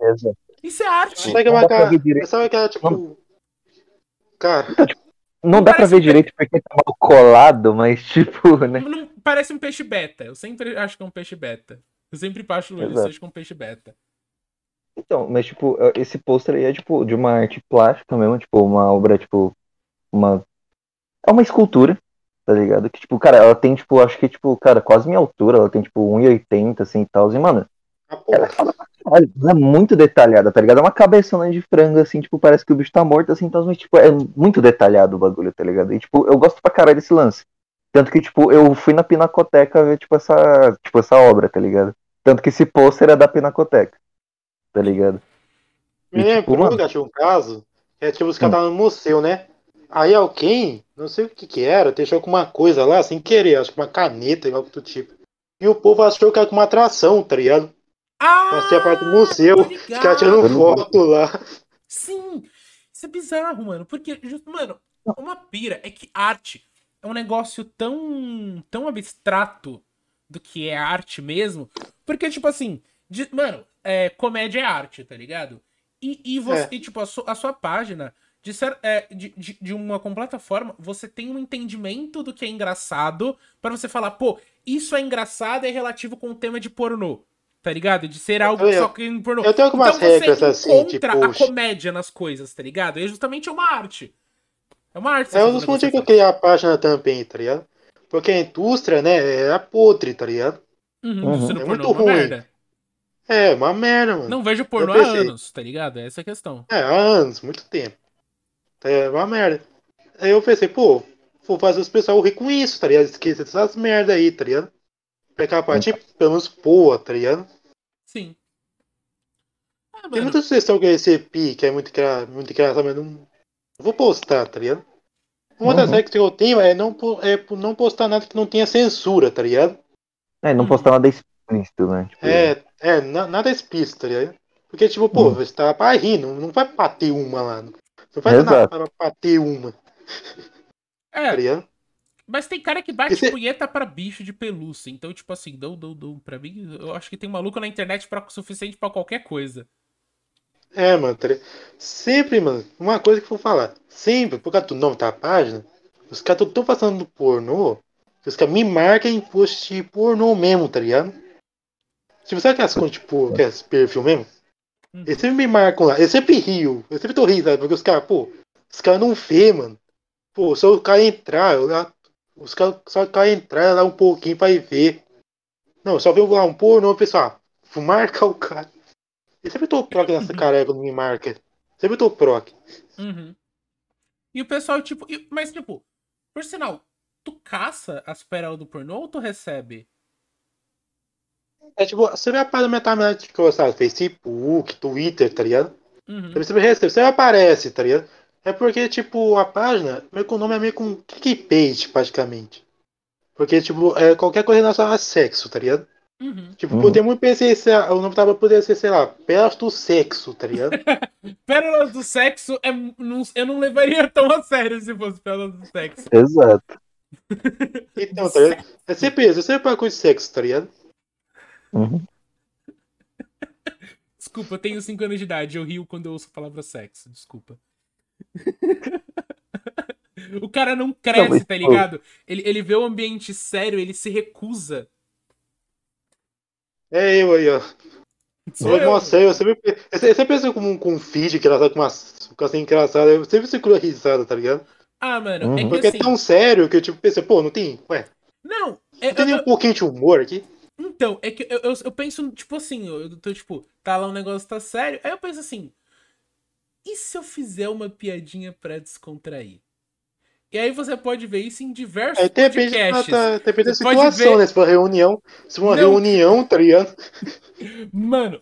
Exato. Isso é arte. Sabe que é Não uma dá pra cara. ver direito. Sabe aquela, tipo. Cara, Não dá pra ver direito porque tá mal colado, mas tipo, né? Não, parece um peixe beta. Eu sempre acho que é um peixe beta. Eu sempre acho o Exato. acho que é um peixe beta. Então, mas tipo, esse pôster aí é tipo de uma arte plástica mesmo, tipo, uma obra, tipo, uma. É uma escultura, tá ligado? Que, tipo, cara, ela tem, tipo, acho que, tipo, cara, quase minha altura, ela tem, tipo, 1,80, assim e tal. E, mano, a ela é caralho. Ela é muito detalhada, tá ligado? É uma cabeçona de frango, assim, tipo, parece que o bicho tá morto, assim, então, mas, tipo, é muito detalhado o bagulho, tá ligado? E, tipo, eu gosto pra caralho desse lance. Tanto que, tipo, eu fui na Pinacoteca ver, tipo, essa, tipo, essa obra, tá ligado? Tanto que esse pôster é da Pinacoteca, tá ligado? Me E, tipo, lembrou, mano- tinha um caso, é tipo, os Hum. caras estavam no museu, né? Aí alguém, não sei o que que era, deixou com uma coisa lá, sem querer, acho que uma caneta, algo do tipo. E o povo achou que era com uma atração, tá ligado? Ah! Passei a parte do museu, caras tirando foto lá. Sim! Isso é bizarro, mano. Porque, mano, uma pira é que arte é um negócio tão, tão abstrato do que é arte mesmo. Porque, tipo assim, de- mano, é, comédia é arte, tá ligado? E, e você, É. e, tipo, a, su- a sua página, de, cer- é, de, de, de uma completa forma, você tem um entendimento do que é engraçado pra você falar, pô, isso é engraçado é relativo com o tema de pornô. Tá ligado? De ser algo Eu- só que em pornô. Eu tenho algumas Então você regras assim, encontra tipo. a comédia nas coisas, tá ligado? E justamente é uma arte. É uma arte. você É um dos motivos que eu criei a página também, tá ligado? Porque a indústria, né, é podre, tá ligado? Uhum, Uhum. É muito é uma ruim. merda. É, uma merda, mano. Não vejo pornô há anos, tá ligado? Essa é a questão. É, há anos, muito tempo. É uma merda. Aí eu pensei, pô, vou fazer os pessoal rir com isso, tá ligado? Esquecer dessas merda aí, tá ligado? Pegar a parte, pelo menos, boa, tá ligado? Sim. Ah, Tem mano, muita sugestão que eu recebi, que é muito, engra... muito engraçado, mas não... não vou postar, tá ligado? Uma das Uhum. regras que eu tenho é não, é não postar nada que não tenha censura, tá ligado? É, não postar nada explícito, né? Tipo, É, é, na- nada explícito, tá ligado? Porque, tipo, pô, Hum. você tá pra rir, não, não vai bater uma lá. Não não vai nada Exato. pra bater uma, tá é, ligado? Mas tem cara que bate Esse- punheta pra bicho de pelúcia. Então, tipo assim, dou, dou, dou. Pra mim, eu acho que tem maluco na internet pra, suficiente pra qualquer coisa. É, mano, tá? Sempre, mano, uma coisa que eu vou falar. Sempre, por causa do nome da página, os caras estão passando do pornô, os caras me marcam em post de pornô mesmo, tá ligado? Tipo, sabe aquelas contas, tipo, aqueles perfil mesmo? Hum. Eles sempre me marcam lá, eu sempre rio, eu sempre tô rindo, sabe? Porque os caras, pô, os caras não vê, mano. Pô, só o cara entrar, eu lá, os caras só cara entrar lá um pouquinho pra ir ver. Não, só vê lá um pornô, pessoal, vou marcar o cara. Eu sempre tô proc nessa careca quando me marca. Sempre tô proc. Uhum. E o pessoal, tipo. Mas, tipo, por sinal, tu caça as pérolas do pornô ou tu recebe? É tipo, você vai aparecer na timeline, tipo, sabe, Facebook, Twitter, tá ligado? Uhum. Você recebe, você aparece, tá ligado? É porque, tipo, a página, meio que o nome é meio com clickbait, praticamente. Porque, tipo, é qualquer coisa relacionada a sexo, tá ligado? Uhum. Tipo, uhum. podemos pensar, o nome tava poder ser, sei lá, Pérolas do Sexo, tá ligado? Pérolas do Sexo, é, não, eu não levaria tão a sério se fosse Pérolas do Sexo. Exato. Então, tá ligado? É sempre isso, é sempre uma coisa de sexo, tá ligado? Uhum. Desculpa, eu tenho 5 anos de idade, eu rio quando eu ouço a palavra sexo, desculpa. o cara não cresce, não, tá ligado? Ele, ele vê o ambiente sério, ele se recusa é eu aí, ó. Eu, nossa, eu sempre, eu sempre penso com, com um feed engraçado, com uma com assim engraçada, eu sempre seguro a risada, tá ligado? Ah, mano, uhum. é que Porque é assim... é tão sério que eu tipo pensei, pô, não tem, ué. Não, é, não tem nem um pouquinho de humor aqui? Então, é que eu, eu, eu, penso, tipo assim, eu tô tipo, tá lá um negócio tá sério, aí eu penso assim, e se eu fizer uma piadinha pra descontrair? E aí você pode ver isso em diversos é, depende, podcasts. Tá, depende da situação, ver... né? Se for reunião, se for uma Não. reunião, tá ligado? Mano,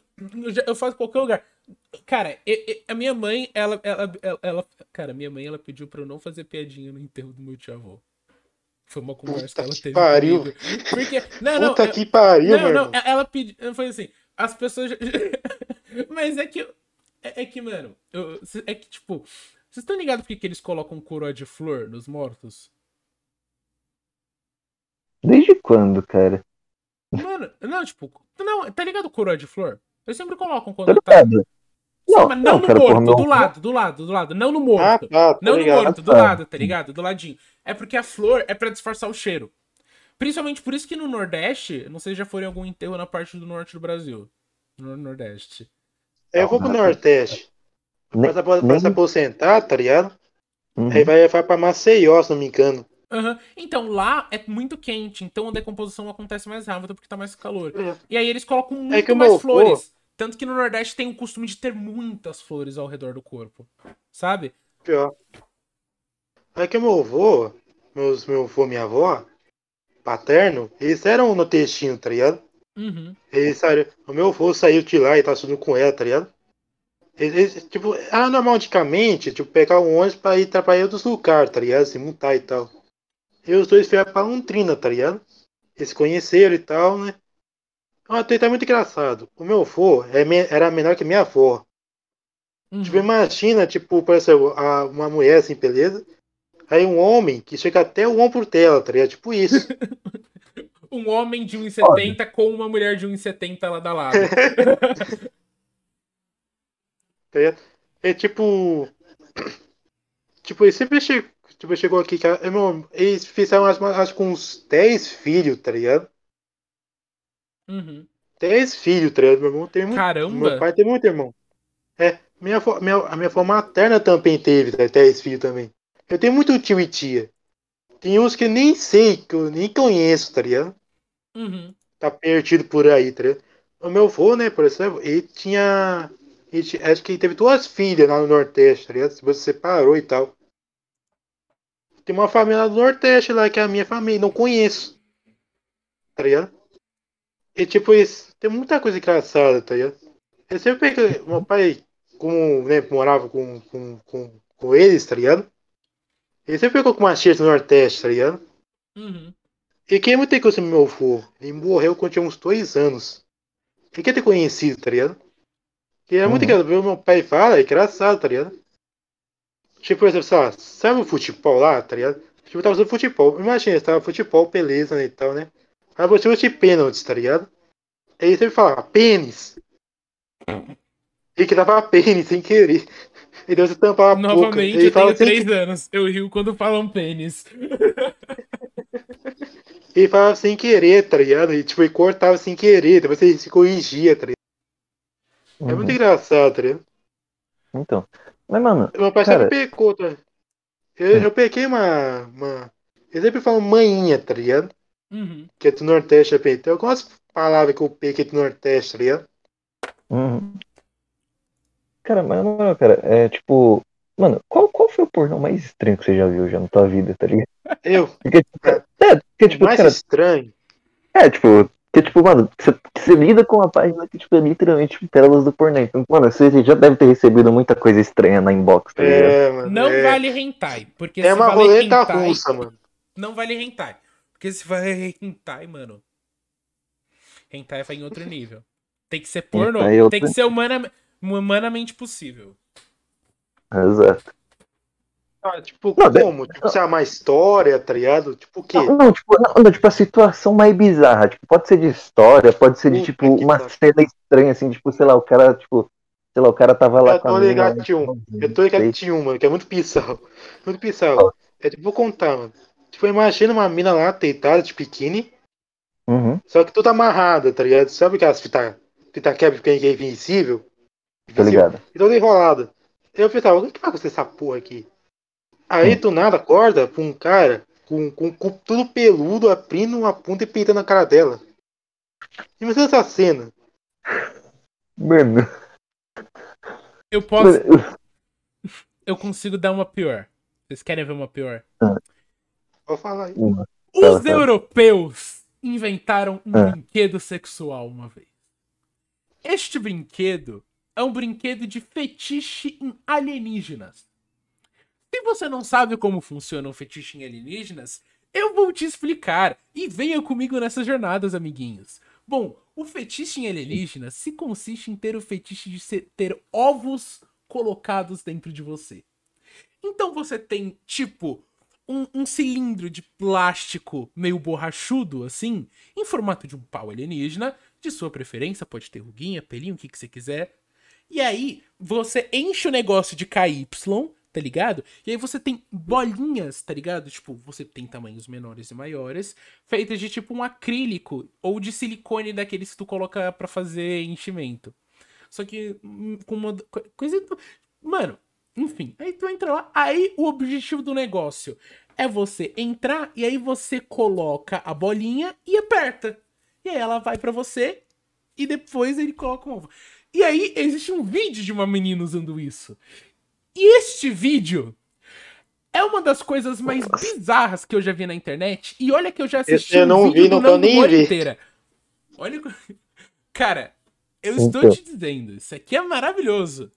eu faço qualquer lugar. Cara, a minha mãe, ela, ela, ela, ela, Cara, minha mãe, ela pediu pra eu não fazer piadinha no enterro do meu tio-avô. Foi uma conversa Puta que ela que teve pariu. comigo. Porque... Não, não, Puta que pariu, Não, não, ela pediu... Foi assim, as pessoas... Mas é que... É, é que, mano, eu, é que, tipo... Vocês estão ligados por que eles colocam coroa de flor nos mortos? Desde quando, cara? Mano, não, tipo, não, tá ligado coroa de flor? Eles sempre colocam quando tá. Não, mas não, não no cara, morto, do lado, do lado, do lado, não no morto. Ah, tá, não ligado. no morto, do ah. lado, tá ligado? Do ladinho. É porque a flor é para disfarçar o cheiro. Principalmente por isso que no Nordeste, não sei se já foram em algum enterro na parte do norte do Brasil. No Nordeste. Eu vou pro Nordeste. Nem, pra, pra, nem... se aposentar, tá ligado? Uhum. Aí vai, vai pra Maceió, se não me engano. Uhum. Então, lá é muito quente, então a decomposição acontece mais rápido porque tá mais calor. É. E aí eles colocam é muito é mais flores. Tanto que no Nordeste tem o costume de ter muitas flores ao redor do corpo. Sabe? Pior. É que meu avô, meus, meu avô e minha avó, paterno, eles eram no textinho, tá ligado? Uhum. Eles, o meu avô saiu de lá e tá subindo com ela, tá ligado? Eles, tipo, era normalmente, tipo, pegar um ônibus pra ir pra outros lugares, tá ligado? Se montar e tal. E os dois vieram pra Londrina, tá ligado? Eles conheceram e tal, né? Até tá muito engraçado. O meu avô é era menor que minha avó. Uhum. Tipo, imagina, tipo, por exemplo, uma mulher assim, beleza? Aí um homem que chega até o ombro dela, tá ligado? Tipo isso. um homem de 1,70 com uma mulher de 1,70 lá da lado. É, é tipo. Tipo, ele sempre chegou, tipo, chegou aqui. Irmão, eles fizeram acho, acho com uns 10 filhos, tá ligado? Uhum. 10 filhos, tá ligado? Meu irmão tem muito. Caramba! Meu pai tem muito irmão. É, minha, minha, a minha avó materna também teve, tá, 10 filhos também. Eu tenho muito tio e tia. Tem uns que eu nem sei, que eu nem conheço, tá ligado? Uhum. Tá perdido por aí, tá ligado? O meu avô, né, por exemplo, ele tinha acho que teve duas filhas lá no Nordeste, tá ligado? Se você separou e tal. Tem uma família lá do Nordeste lá, que é a minha família, não conheço. Tá ligado? E tipo, isso, tem muita coisa engraçada, tá ligado? Eu sempre que meu pai, como né, morava com, com, com, com eles, tá ligado? Ele sempre pegou com uma tia do Nordeste, tá ligado? Uhum. E quem é muito coisa meu avô? Ele morreu quando tinha uns dois anos. Ele quer ter conhecido, tá ligado? Que é muito uhum. engraçado. Meu pai fala, é engraçado, tá ligado? Tipo, por exemplo, lá, sabe o futebol lá, tá ligado? Tipo, tava usando futebol. Imagina, tava futebol, beleza né, e tal, né? Aí você usa de pênaltis, tá ligado? Aí sempre fala, pênis. E que tava pênis sem querer. E Deus você tampava a Novamente, boca. eu tenho três assim, anos. Eu rio quando falam pênis. Ele falava sem querer, tá ligado? E tipo, ele cortava sem querer, depois ele se corrigia, tá ligado? Uhum. É muito uhum. engraçado, né? Então. Mas, mano. Meu pai cara... sempre pecou, tá? Eu, hum. eu peguei uma, uma. Eu sempre falo manhinha, tá ligado? Uhum. Que é do Nordeste, eu peguei. Tem algumas palavras que eu peguei do Nordeste, tá ligado? Uhum. Cara, mas não, cara, é tipo. Mano, qual, qual foi o pornô mais estranho que você já viu já na tua vida, tá ligado? Eu? Porque, tipo, é, porque, tipo, mais cara, estranho. É, tipo, porque, tipo, mano, você, você lida com uma página que, tipo, é literalmente tipo, pérolas do pornô. Então, mano, você já deve ter recebido muita coisa estranha na inbox, tá é, mano, Não é... vale hentai, porque É uma roleta russa, mano. Não vale hentai. Porque se vai hentai, mano... Hentai vai em outro nível. Tem que ser pornô. Hentai é outro- Tem que ser humana, humanamente possível. Exato. Ah, tipo, Não, de- como? Tipo, se é uma história, tá ligado? Tipo o quê? Não, não, tipo, não, não, tipo, a situação mais bizarra. Tipo, pode ser de história, pode ser de, Puta tipo, uma pariu. cena estranha, assim, tipo, sei lá, o cara, tipo, sei lá, o cara tava lá Eu com a tô mina lá, tinha um. Eu tô ligado sei. tinha um, mano, que é muito bizarro. Muito bizarro. É tipo, vou contar, mano. Tipo, imagina uma mina lá, deitada de biquíni, Uhum, só que toda amarrada, tá ligado? Sabe aquelas fita, fita quebra que é invisível? tô ligado. E toda enrolada. Eu pensava, o que vai acontecer essa porra aqui? Aí do nada acorda pra um cara com, com, com tudo peludo, abrindo uma punta e peitando a cara dela. Imagina essa cena. Mano, Eu posso. mano, Eu consigo dar uma pior. Vocês querem ver uma pior? Vou falar aí. uma. Os Fala, fala. europeus inventaram um Ah. brinquedo sexual uma vez. Este brinquedo é um brinquedo de fetiche em alienígenas. Se você não sabe como funciona um fetiche em alienígenas, eu vou te explicar. E venha comigo nessas jornadas, amiguinhos. Bom, o fetiche em alienígenas se consiste em ter o fetiche de ser- ter ovos colocados dentro de você. Então você tem, tipo, um, um cilindro de plástico meio borrachudo, assim, em formato de um pau alienígena, de sua preferência, pode ter ruguinha, pelinho, o que, que você quiser. E aí, você enche o negócio de KY, tá ligado? E aí você tem bolinhas, tá ligado? Tipo, você tem tamanhos menores e maiores, feitas de tipo um acrílico ou de silicone daqueles que tu coloca pra fazer enchimento. Só que hum, com uma co- coisa. Mano, enfim, aí tu entra lá. Aí o objetivo do negócio é você entrar e aí você coloca a bolinha e aperta. E aí ela vai pra você e depois ele coloca um ovo. E aí existe um vídeo de uma menina usando isso. E este vídeo é uma das coisas mais bizarras que eu já vi na internet. E olha que eu já assisti Esse eu um não vídeo vi, não Nando nem ver. inteira. Olha. Cara, eu estou Então. te dizendo, isso aqui é maravilhoso.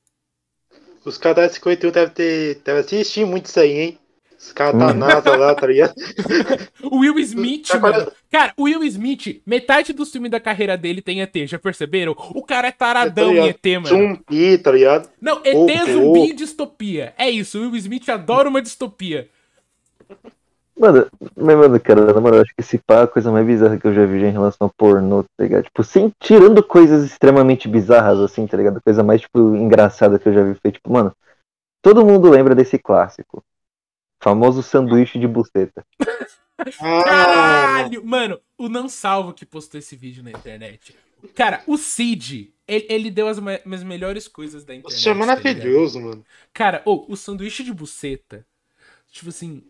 Os caras da 51 devem ter. Devem assistir muito isso aí, hein? Os caras da Hum. NASA lá, tá ligado? O Will Smith, Tá mano. quase- Cara, o Will Smith, metade do filme da carreira dele tem ET, já perceberam? O cara é taradão Tá em? ET, mano. Zumbi, tá ligado? Não, ET, Ovo, zumbi ovo. e distopia. É isso, o Will Smith adora uma distopia. Mano, mas, mano, cara, na moral, eu acho que esse pá é a coisa mais bizarra que eu já vi já em relação ao pornô, tá ligado? Tipo, sem, tirando coisas extremamente bizarras, assim, tá ligado? Coisa mais, tipo, engraçada que eu já vi feito. Tipo, mano, todo mundo lembra desse clássico. Famoso sanduíche de buceta. Ah, Caralho! Mano, o Não Salvo que postou esse vídeo na internet. Cara, o Cid, ele, ele deu as, me- as melhores coisas da internet. isso é tá maravilhoso, mano. Cara, ô, o sanduíche de buceta. Tipo assim.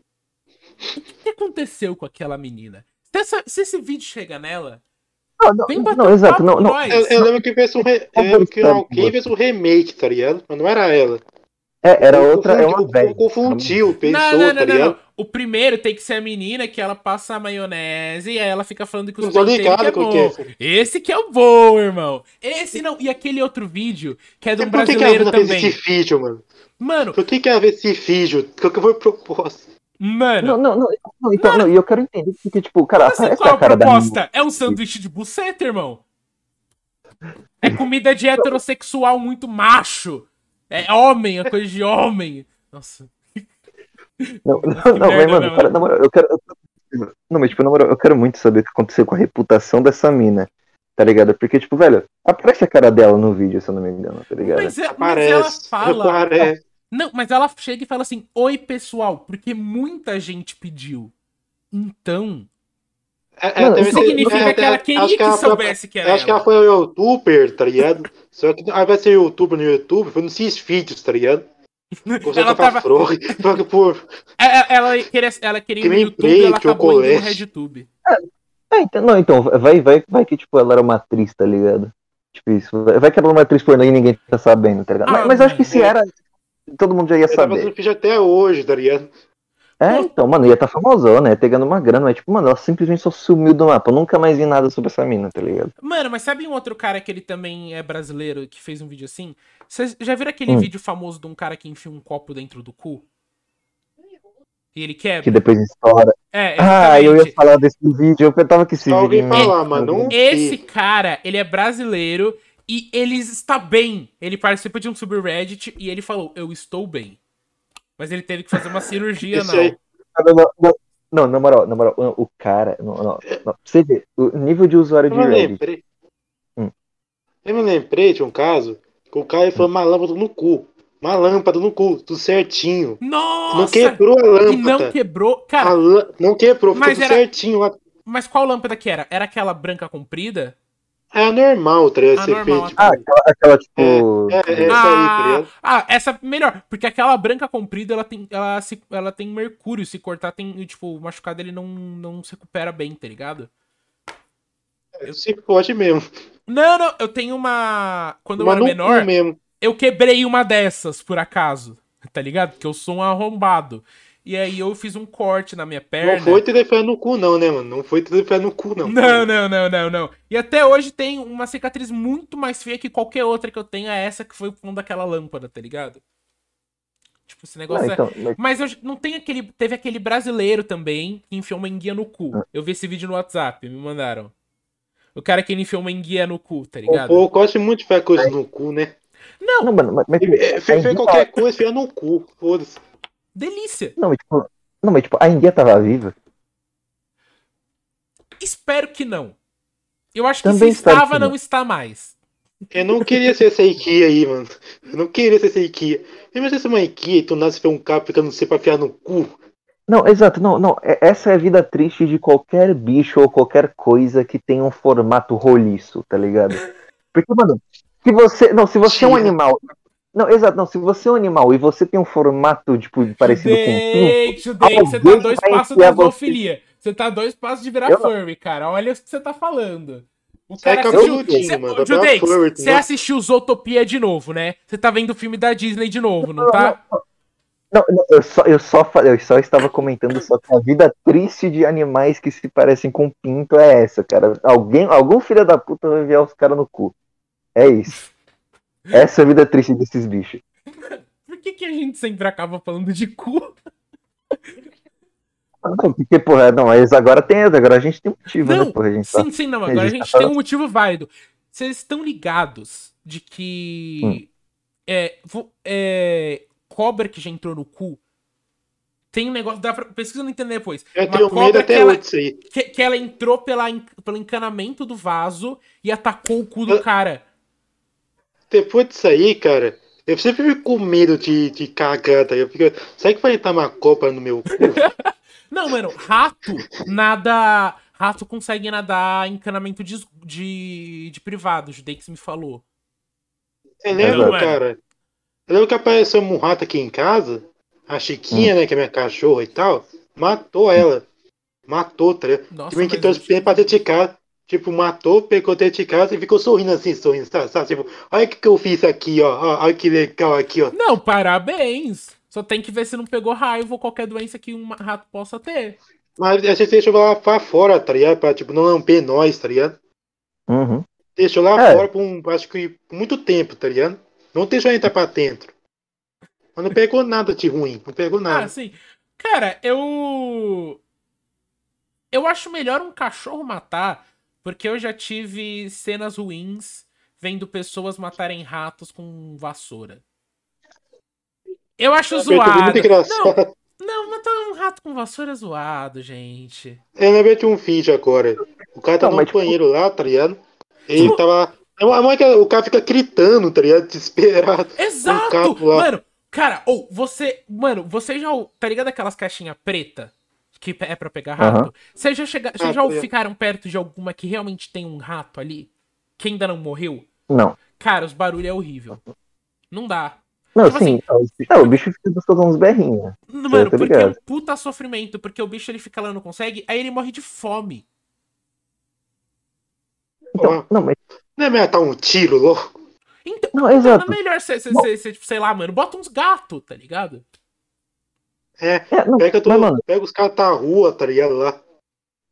O que que aconteceu com aquela menina? Se, essa- se esse vídeo chega nela, Não, não, vem bater não exato, não, não. Eu, eu lembro que fez um. Re... Eu lembro que alguém fez um remake, tá ligado? Mas não era ela. É, era Eu outra, é uma velha. Confundiu, pensou, Não, não, não, tá não, ligado? não. O primeiro tem que ser a menina que ela passa a maionese e aí ela fica falando que os Não que é bom. que é esse. Que é o bom, irmão. Esse não. E aquele outro vídeo que é de um Por que, que brasileiro ela fez também. esse vídeo, mano? Mano, Por que, que ela fez esse vídeo? Qual que foi a proposta? mano. Não, não, não, não, então, não, e eu quero entender porque, tipo, cara, Assim, aparece qual a a cara da menina. proposta? É um sanduíche de buceta, irmão. É comida de heterossexual muito macho. É homem, é coisa de homem. Nossa. Não, não, não, mas, merda, mano, não, cara, na moral, eu quero. eu- Não, mas, tipo, na moral, eu quero muito saber o que aconteceu com a reputação dessa mina. Tá ligado? Porque, tipo, velho, aparece a cara dela no vídeo, se eu não me engano, tá ligado? Mas, é- mas ela Aparece. fala. Aparece. Não, mas ela chega e fala assim: Oi, pessoal, porque muita gente pediu. Então, É, Mano, deve isso significa é, que ela é, queria acho que, ela foi- soubesse que era Acho que ela ela. foi youtuber, tá ligado? Só que ao invés de ser youtuber no YouTube, foi nos vídeos, tá ligado? Começou Ela tava- só que por. É, é, Ela queria, ela queria ir Que no nem YouTube e ela acabou indo no. RedTube. É, então, não, então, vai, vai, vai que, tipo, ela era uma atriz, tá ligado? Tipo isso. Vai que ela era uma atriz pornô e ninguém tá sabendo, tá ligado? Ah, mas, mas acho que mano, se é. era, todo mundo já ia tá saber. fazendo vídeo até hoje, tá ligado? É, então, mano, ia tá famosona, ia ter ganhando uma grana, mas, tipo, mano, ela simplesmente só sumiu do mapa. Eu nunca mais vi nada sobre essa mina, tá ligado? Mano, mas sabe um outro cara que ele também é brasileiro que fez um vídeo assim? Vocês já viram aquele Hum. vídeo famoso de um cara que enfia um copo dentro do cu? E ele quebra. Que depois estoura. É, Ah, eu ia falar desse vídeo, eu tava que esse Só ouvi vídeo. falar, mas não Esse cara, ele é brasileiro e ele está bem. Ele participa de um subreddit e ele falou, eu estou bem. Mas ele teve que fazer uma cirurgia, não. aí- Não, não, não, não, na moral, na moral, o cara. Não, não, não. Você ver, o nível de usuário Eu de me Reddit. lembrei. Hum. Eu me lembrei de um caso que o cara foi uma lâmpada no cu. Uma lâmpada no cu, tudo certinho. Nossa! não quebrou a E lâmpada. não quebrou. Cara, Não quebrou, ficou tudo era- certinho lá. mas qual lâmpada que era? Era aquela branca comprida? É normal, tá ligado? Ah, Ser normal, feito. Ah, aquela, aquela tipo. É, é, é. Essa aí, tá ah, ligado? ah, essa melhor, porque aquela branca comprida, ela tem, ela, se, ela tem mercúrio, se cortar tem, tipo, o machucado ele não, não se recupera bem, tá ligado? Se pode mesmo. Não, não, eu tenho uma, quando eu Mas era no menor, mesmo. eu quebrei uma dessas, por acaso, tá ligado? Porque eu sou um arrombado. E aí eu fiz um corte na minha perna. Não foi telefone no cu, não, né, mano? Não foi telefone no cu, não. Não, não, não, não, não. E até hoje tem uma cicatriz muito mais feia que qualquer outra que eu tenho, é essa que foi o fundo daquela lâmpada, tá ligado? Tipo, esse negócio é... então, mas- Mas eu não tem aquele. Teve aquele brasileiro também que enfiou uma enguia no cu. Eu vi esse vídeo no WhatsApp, me mandaram. O cara que ele enfiou uma enguia no cu, tá ligado? povo gosta muito de fazer coisa no cu, né? não, mano, mas, mas, tipo, É, Fez qualquer coisa, enfia no cu. Foda-se. Delícia. Não, mas, tipo, não, mas tipo, a India tava viva. Espero que não. Eu acho que Também se estava, que não não. está mais. Eu não queria ser essa IKEA aí, mano. Eu não queria ser essa IKEA. Imagina ser uma IKEA e tu nasce ver um cara ficando sei pra enfiar no cu. Não, exato, não, não. é- Essa é a vida triste de qualquer bicho ou qualquer coisa que tem um formato roliço, tá ligado? Porque, mano, se você. Não, se você é um Tira. animal. Não, exato, não. Se você é um animal e você tem um formato, tipo, parecido com um pinto. Judei, você tá dois passos da zoofilia. Você tá dois passos de virar Eu não- furry, cara. Olha o que você tá falando. O Sai cara com assistiu... Cê- mano. Judei, furry, você assistiu Zootopia de novo, né? Você tá vendo o filme da Disney de novo, não tá? Não, não, eu só, eu só falei, eu só estava comentando só que a vida triste de animais que se parecem com pinto é essa, cara. Alguém, algum filho da puta vai enviar os caras no cu. É isso. Essa é a vida triste desses bichos. Por que, que a gente sempre acaba falando de cu? Não, porque, porra, não, mas agora tem, agora a gente tem motivo, Não, né, porra, a gente tá. Sim, sim, não. Agora a a gente gente tá tem um motivo válido. Vocês estão ligados de que. Hum. É, vo- é, cobra que já entrou no cu. Tem um negócio. Dá pra, pesquisa no internet depois. Eu Uma tenho medo até que ela, hoje que, que ela entrou pela, pelo encanamento do vaso e atacou o cu do Eu- cara. Depois disso aí, cara, eu sempre fico com medo de, de cagar, tá? Eu fico, será que vai entrar uma copa no meu cu? Não, mano, rato nada. Rato consegue nadar em encanamento de, de, de privado, o Judex me falou. Eu lembro, Não, cara. Eu lembro que apareceu um rato aqui em casa, a Chiquinha, né, que é minha cachorra e tal, matou ela. Matou, tá ligado? Nossa, que mas bem pra dentro de casa. Tipo, matou, pegou dentro de casa e ficou sorrindo assim, sorrindo, sabe? sabe? Tipo, olha o que, que eu fiz aqui, ó. Olha que legal aqui, ó. Não, parabéns. Só tem que ver se não pegou raiva ou qualquer doença que um rato possa ter. Mas a gente deixou lá pra fora, tá ligado? Pra, tipo, não lamber nós, tá ligado? Uhum. Deixou lá É. fora por um, acho que por muito tempo, tá ligado? Não deixou entrar pra dentro. Mas não pegou nada de ruim, não pegou Ah, nada. sim. Cara, eu. Eu acho melhor um cachorro matar, porque eu já tive cenas ruins vendo pessoas matarem ratos com vassoura. Eu acho tudo zoado. muito engraçado. Não, matar um rato com vassoura é zoado, gente. Eu lembrei de um vídeo agora. O cara tá Não, no mas, tipo- banheiro lá, tá ligado? Ele Tipo- tava. Mãe que o cara fica gritando, tá ligado? Desesperado. Exato! lá. Mano, cara, ou você. Mano, você já. Tá ligado aquelas caixinhas preta que é pra pegar rato? Aham. Vocês já, chega... Vocês Ah, já ligado. ficaram perto de alguma que realmente tem um rato ali? Que ainda não morreu? Não. Cara, os barulhos é horrível. Não dá. Não, Tipo sim. não, o bicho fica soltando uns berrinhos. né? Mano, porque é um ligado. puta sofrimento, porque o bicho ele fica lá e não consegue, aí ele morre de fome. Então, Ó, não, mas. Não é melhor dar um tiro, louco? Então, Não, não, exato. é melhor você, você, você, você, tipo, sei lá, mano, bota uns gatos, tá ligado? É, É, não, pega, mas, mano, pega os caras da rua, tá ligado? Lá.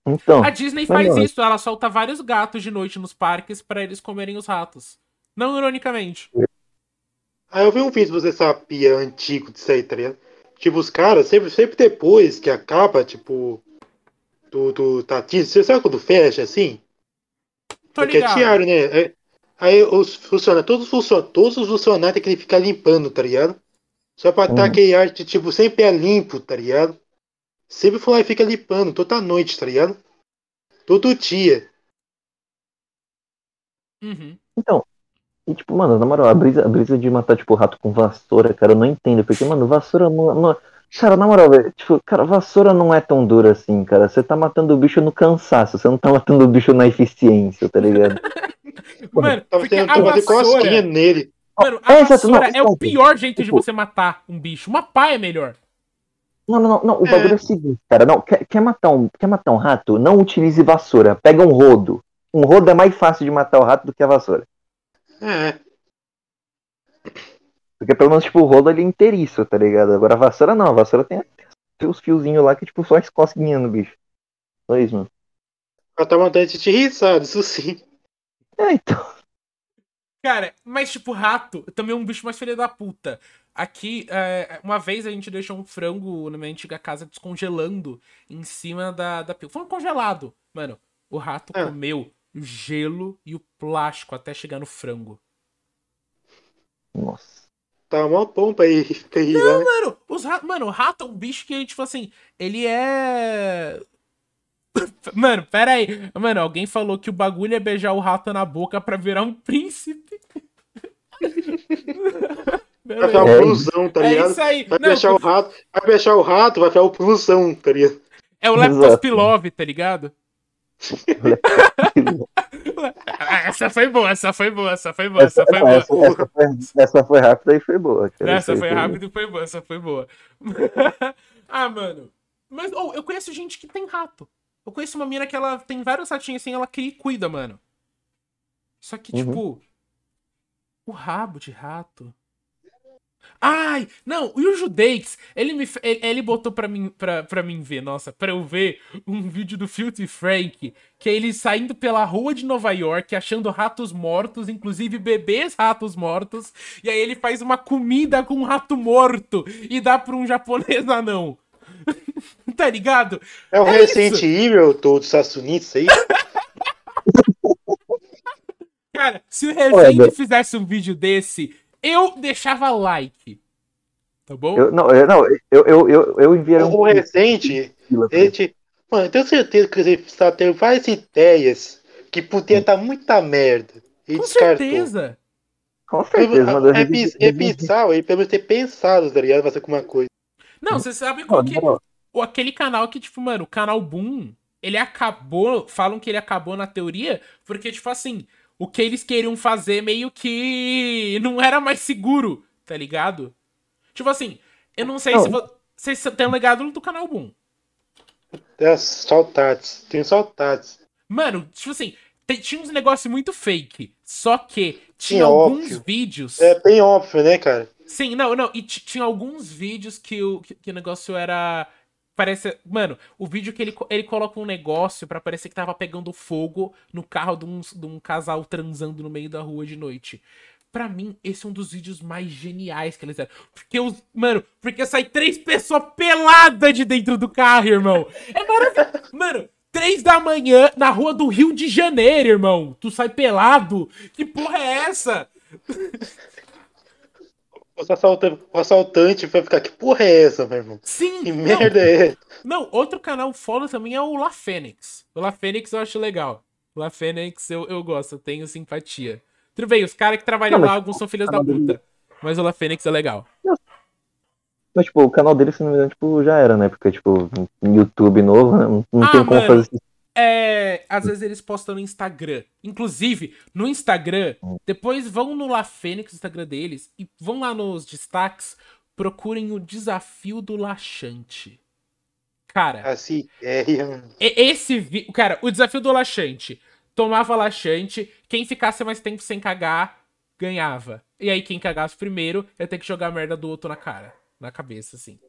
então. A Disney faz mano. isso, ela solta vários gatos de noite nos parques pra eles comerem os ratos. Não ironicamente. Aí eu vi um vídeo, você sabia, antigo disso aí, tá ligado? tipo, os caras, sempre, sempre depois que acaba, tipo, do, do Tati, você sabe quando fecha assim? Tô Porque é ligado. diário, né? Aí, aí os funcionários, todos os funcionários, todos os funcionários tem que ficar limpando, tá ligado? Só pra estar Uhum. aquele ar de, tipo, sempre é limpo, tá ligado? Sempre foi lá e fica limpando, toda noite, tá ligado? Todo dia. Uhum. Então, e tipo, mano, na moral, a brisa, a brisa de matar, tipo, rato com vassoura, cara, eu não entendo. Porque, mano, vassoura não. não- Cara, na moral, velho, tipo, cara, vassoura não é tão dura assim, cara. Você tá matando o bicho no cansaço, você não tá matando o bicho na eficiência, tá ligado? Mano, Tava tendo a que fazer cosquinha nele. Mano, a É, vassoura é o pior jeito de Tipo- você matar um bicho. Uma pá é melhor. Não, não, não, não. O É. bagulho é o seguinte, cara. Não, quer, quer, matar um, quer matar um rato? Não utilize vassoura. Pega um rodo. Um rodo é mais fácil de matar o rato do que a vassoura. É, Porque pelo menos, tipo, o rodo ele é inteiriço, tá ligado? Agora a vassoura não, a vassoura tem os fiozinhos lá que, tipo, só as cosquinhas no bicho. Só isso, mano. ela tá a gente risado, isso sim. É, então. Cara, mas tipo, rato também é um bicho mais filho da puta. Aqui, é, uma vez a gente deixou um frango na minha antiga casa descongelando em cima da, da pia. Foi um congelado. Mano, o rato Ah. comeu o gelo e o plástico até chegar no frango. Nossa. Tá uma pompa aí, ir lá, né? Mano, os ratos, mano, o rato é um bicho que, tipo assim, ele é. Mano, pera aí. Mano, alguém falou que o bagulho é beijar o rato na boca pra virar um príncipe. Vai ficar o blusão, tá É ligado? isso aí. Vai Não, fechar o rato, vai fechar o rato, vai ficar o plusão, tá ligado? é o Exato. Leptospilove, tá ligado? Essa foi boa, essa foi boa, essa foi boa, essa foi boa. essa, essa foi, essa foi rápida e foi boa. cara. Essa foi rápida e foi boa, essa foi boa. ah, mano. Mas, oh, eu conheço gente que tem rato. Eu conheço uma mina que ela tem vários ratinhos assim, ela cria e cuida, mano. Só que, Uhum. tipo. O rabo de rato. Ai! Não, e o Judeix, ele me ele, ele botou pra mim, pra, pra mim ver, nossa, pra eu ver um vídeo do Filthy Frank, que é ele saindo pela rua de Nova York, achando ratos mortos, inclusive bebês ratos mortos, e aí ele faz uma comida com um rato morto e dá pra um japonês anão. tá ligado? É o É Resident Evil Estados Unidos aí. Cara, se o Rezende Olha. fizesse um vídeo desse, eu deixava like. Tá bom? Eu, não, eu, não, eu, eu, eu, eu enviaria O um recente, fila pra ele te... Mano, eu tenho certeza que ele está tendo várias ideias que podia estar muita merda. E Com descartou. certeza. Com certeza, eu É, é revi- bizarro, ele pelo menos ter pensado, tá ligado? Fazer alguma coisa. Não, você sabe qual que... o- aquele canal que, tipo, mano, o canal Boom, ele acabou, falam que ele acabou na teoria, porque, tipo assim, o que eles queriam fazer meio que não era mais seguro, tá ligado? Tipo assim, eu não sei Não. se vo- vocês têm legado do canal Boom. Tem as saudades, tenho saudades. Mano, tipo assim, tem- tinha uns negócios muito fake, só que tinha Sim, alguns óbvio. vídeos... É bem óbvio, né, cara? Sim, não, não. E ti- tinha alguns vídeos que o, que, que o negócio era. Parece. Mano, o vídeo que ele, ele coloca um negócio pra parecer que tava pegando fogo no carro de um, de um casal transando no meio da rua de noite. Pra mim, esse é um dos vídeos mais geniais que eles fizeram. Porque os. Mano, porque sai três pessoas peladas de dentro do carro, irmão. É maravilhoso. Mano, três da manhã na rua do Rio de Janeiro, irmão. Tu sai pelado. Que porra é essa? O assaltante, o assaltante vai ficar, que porra é essa, meu irmão? Sim! Que não, merda é essa? Não, outro canal foda também é o La Fênix. O La Fênix eu acho legal. O La Fênix eu, eu gosto, eu tenho simpatia. Tudo bem, os caras que trabalham Não, lá, alguns são filhos da puta. Mas o La Fênix é legal. Mas, tipo, o canal dele, se não me engano, tipo, já era, né? Porque, tipo, YouTube novo, né? Não, não Ah, tem como mano. fazer isso. É. Às vezes eles postam no Instagram. Inclusive, no Instagram, depois vão no La Fênix, o Instagram deles, e vão lá nos destaques, procurem o desafio do laxante. Cara. Assim, é. E- Esse vi... Cara, o desafio do laxante. Tomava laxante, quem ficasse mais tempo sem cagar, ganhava. E aí, quem cagasse primeiro ia ter que jogar a merda do outro na cara. Na cabeça, assim.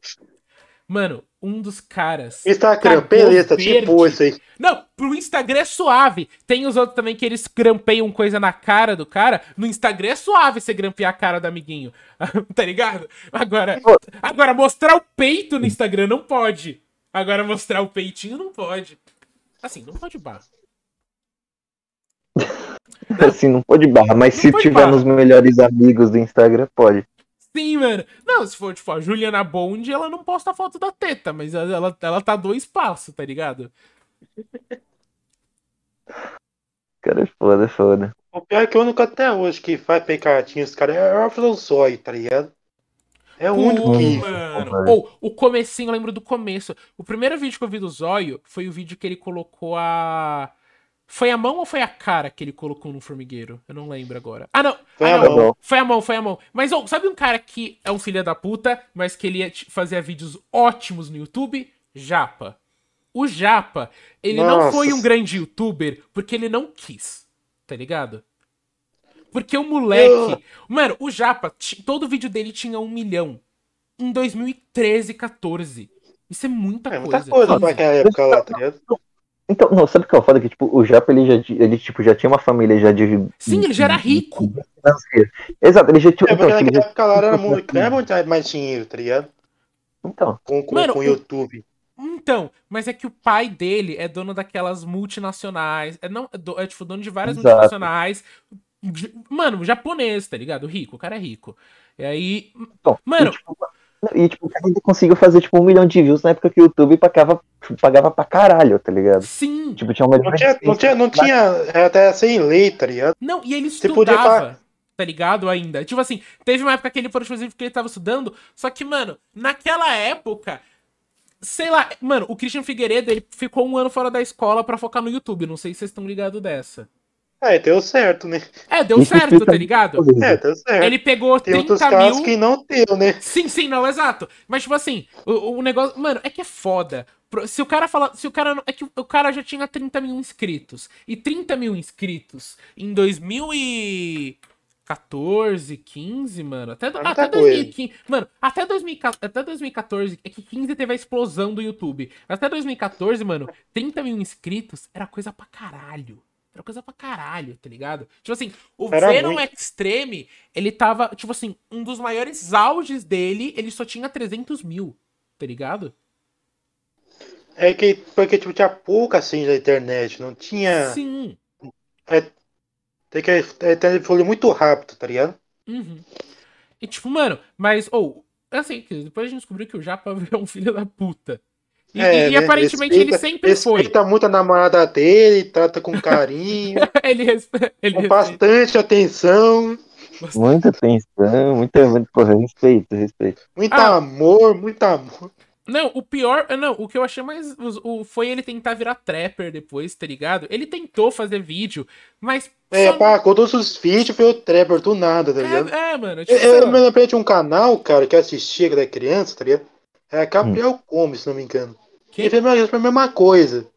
Mano, um dos caras. Instagram, beleza, verde. tipo isso aí. Não, pro Instagram é suave. Tem os outros também que eles grampeiam coisa na cara do cara. No Instagram é suave você grampear a cara do amiguinho. tá ligado? Agora, agora, mostrar o peito no Instagram não pode. Agora, mostrar o peitinho não pode. Assim, não pode barra. Assim, não pode barra, mas Não se tiver barra. nos melhores amigos do Instagram, pode. Sim, mano. Não, se for, tipo, a Juliana Bond, ela não posta foto da teta, mas ela, ela, tá dois passos, tá ligado? Cara, é foda, é foda. O pior é que o único até hoje que faz pecadinho, os caras é o Alfredo Zói, tá ligado? É o único que. mano. Ou, o comecinho, eu lembro do começo. O primeiro vídeo que eu vi do Zóio foi o vídeo que ele colocou a... Foi a mão ou foi a cara que ele colocou no formigueiro? Eu não lembro agora. Ah, não. Foi ah, a não. mão. Foi a mão, foi a mão. Mas, ô, sabe um cara que é um filho da puta, mas que ele fazia vídeos ótimos no YouTube? Japa. O Japa, ele não Nossa. foi um grande youtuber porque ele não quis, tá ligado? Porque o moleque. Mano, o Japa, todo vídeo dele tinha um milhão. Em 2013, 14. Isso é muita É muita coisa. coisa pra aquela época lá, tá ligado? Então, não, sabe o que é o foda? Que, tipo, o Japa, ele já, ele, tipo, já tinha uma família já de... Sim, ele já era rico. Exato, ele já tinha... É, Então, naquela já- época lá era muito, era muito mais dinheiro, tá ligado? então, Com, com, Mano, com o o- YouTube. Então, mas é que o pai dele é dono daquelas multinacionais. É, não, é, do- é, tipo dono de várias Exato. multinacionais. de- Mano, japonês, tá ligado? Rico, o cara é rico. E aí. então, Mano, E, tipo, e, tipo, o cara ainda conseguiu fazer, tipo, um milhão de views na época que o YouTube pagava, pagava pra caralho, tá ligado? sim. Tipo, tinha uma Não tinha, não tinha, não tinha era até sem lei, tá ligado? Não, e ele Você podia estudava, tá ligado? Ainda. Tipo assim, teve uma época que ele foi exclusivo porque ele tava estudando. Só que, mano, naquela época. Sei lá, mano, o Christian Figueiredo, ele ficou um ano fora da escola pra focar no YouTube. Não sei se vocês estão ligados dessa. É, deu certo, né? É, deu Isso certo, tá ligado? É, deu certo. Ele pegou Tem outros 30 casos mil. que não deu, né? Sim, sim, não, exato. Mas, tipo assim, o, o negócio. Mano, é que é foda. Se o cara fala. Se o cara. É que o- cara já tinha 30 mil inscritos. E 30 mil inscritos em 2014, 15, mano. Até, muita até coisa. 2015. Mano, até, 2014, até 2014. É que 15 teve a explosão do YouTube. Até 2014, mano, 30 mil inscritos era coisa pra caralho. Era coisa pra caralho, tá ligado? Tipo assim, o Era Venom muito. Extreme, ele tava, tipo assim, um dos maiores auges dele, ele só tinha 300 mil, tá ligado? É que porque tipo, tinha pouca assim na internet, não tinha. Sim. Tem que é, tem evoluir muito rápido, tá ligado? Uhum. E tipo, mano, mas, ou, assim, que depois a gente descobriu que o Japa é um filho da puta. E, É, e- e né? aparentemente Respeita- ele sempre foi. Respeita muito a namorada dele, trata com carinho, ele respe... ele com respeita bastante atenção, Muita atenção, muita, muita porra, respeito, respeito. muito Ah. amor, muito amor. Não, o pior. Não, o que eu achei mais. O, o- foi ele tentar virar trapper depois, tá ligado? Ele tentou fazer vídeo, mas. É, só- pá, com todos os vídeos foi o Trevor do nada, tá ligado? é, é, mano. Eu, Tipo, eu lá. me lembrei de um canal, cara, que eu assistia quando era criança, tá ligado? É Gabriel Gomes, se não me engano. Que? Ele fez a mesma- coisa.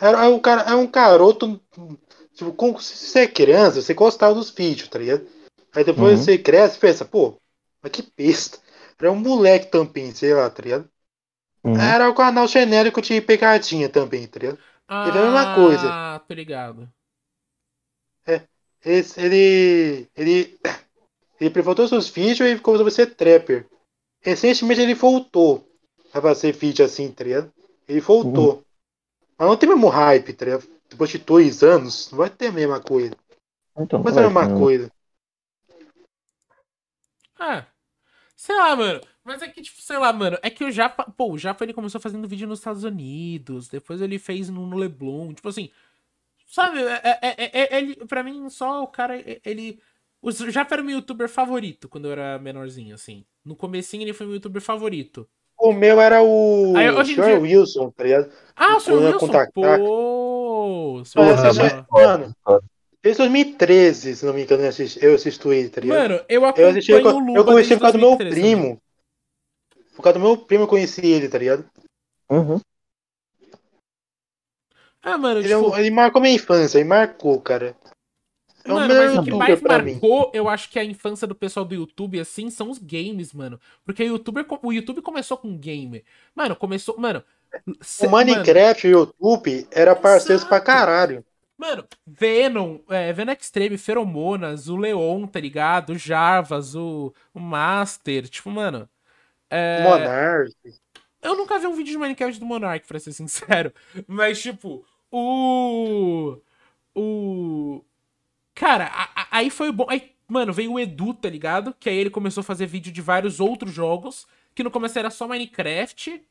Era um cara, é um garoto. Tipo, com, se você é criança, você gostava dos vídeos, tá ligado? Aí depois Uhum. você cresce e pensa, pô, mas que besta. Era um moleque também, sei lá, tá ligado? Uhum. Era o canal genérico de pegadinha também, tá ligado? ele é a mesma coisa. Ah, tô ligado. Esse, ele. Ele. Ele privou todos os vídeos e começou a ser trapper. Recentemente ele voltou a fazer vídeo assim, tá ligado? Ele voltou. Mas não tem o mesmo hype, tá ligado? Depois de dois anos, não vai ter a mesma coisa. Então, Não vai ser a mesma não. coisa. Ah. Sei lá, mano. Mas é que, tipo, sei lá, mano. É que o Japa. Pô, o Japa ele começou fazendo vídeo nos Estados Unidos. Depois ele fez no, Leblon. Tipo assim. Sabe? É, é, é- é- ele, pra mim, só o cara. é- Ele. O Japa era o meu youtuber favorito quando eu era menorzinho, assim. No comecinho ele foi meu youtuber favorito. O meu era o Aí, Sr. dia- Wilson, tá ligado? Ah, o Sr. Quando eu Wilson. contatar- Pô. Porra, Wilson. mano, desde 2013, se não me engano, eu assisti, eu assisti ele, tá ligado? Mano, eu eu acompanho assisti, o eu, Luba eu conheci desde por causa do meu 2013 primo. Por causa do meu primo eu conheci ele, tá ligado? Uhum. Ah, mano, Ele, é tipo, ele marcou minha infância, ele marcou, cara. É Mano, mas o que mais pra mim. marcou, eu acho que a infância do pessoal do YouTube, assim, são os games, mano. Porque o, YouTuber, o YouTube começou com game. Mano, começou. Mano. O Minecraft e o YouTube era parceiros pra caralho. Mano, Venom, é, Venom Extreme, Feromonas, o Leon, tá ligado? O Jarvas, o, o Master, tipo, mano. É, Monarch. eu nunca vi um vídeo de Minecraft do Monark, pra ser sincero. Mas, tipo, o. O. Cara, a- a- aí foi bom. Aí, mano, veio o Edu, tá ligado? Que aí ele começou a fazer vídeo de vários outros jogos. Que no começo era só Minecraft.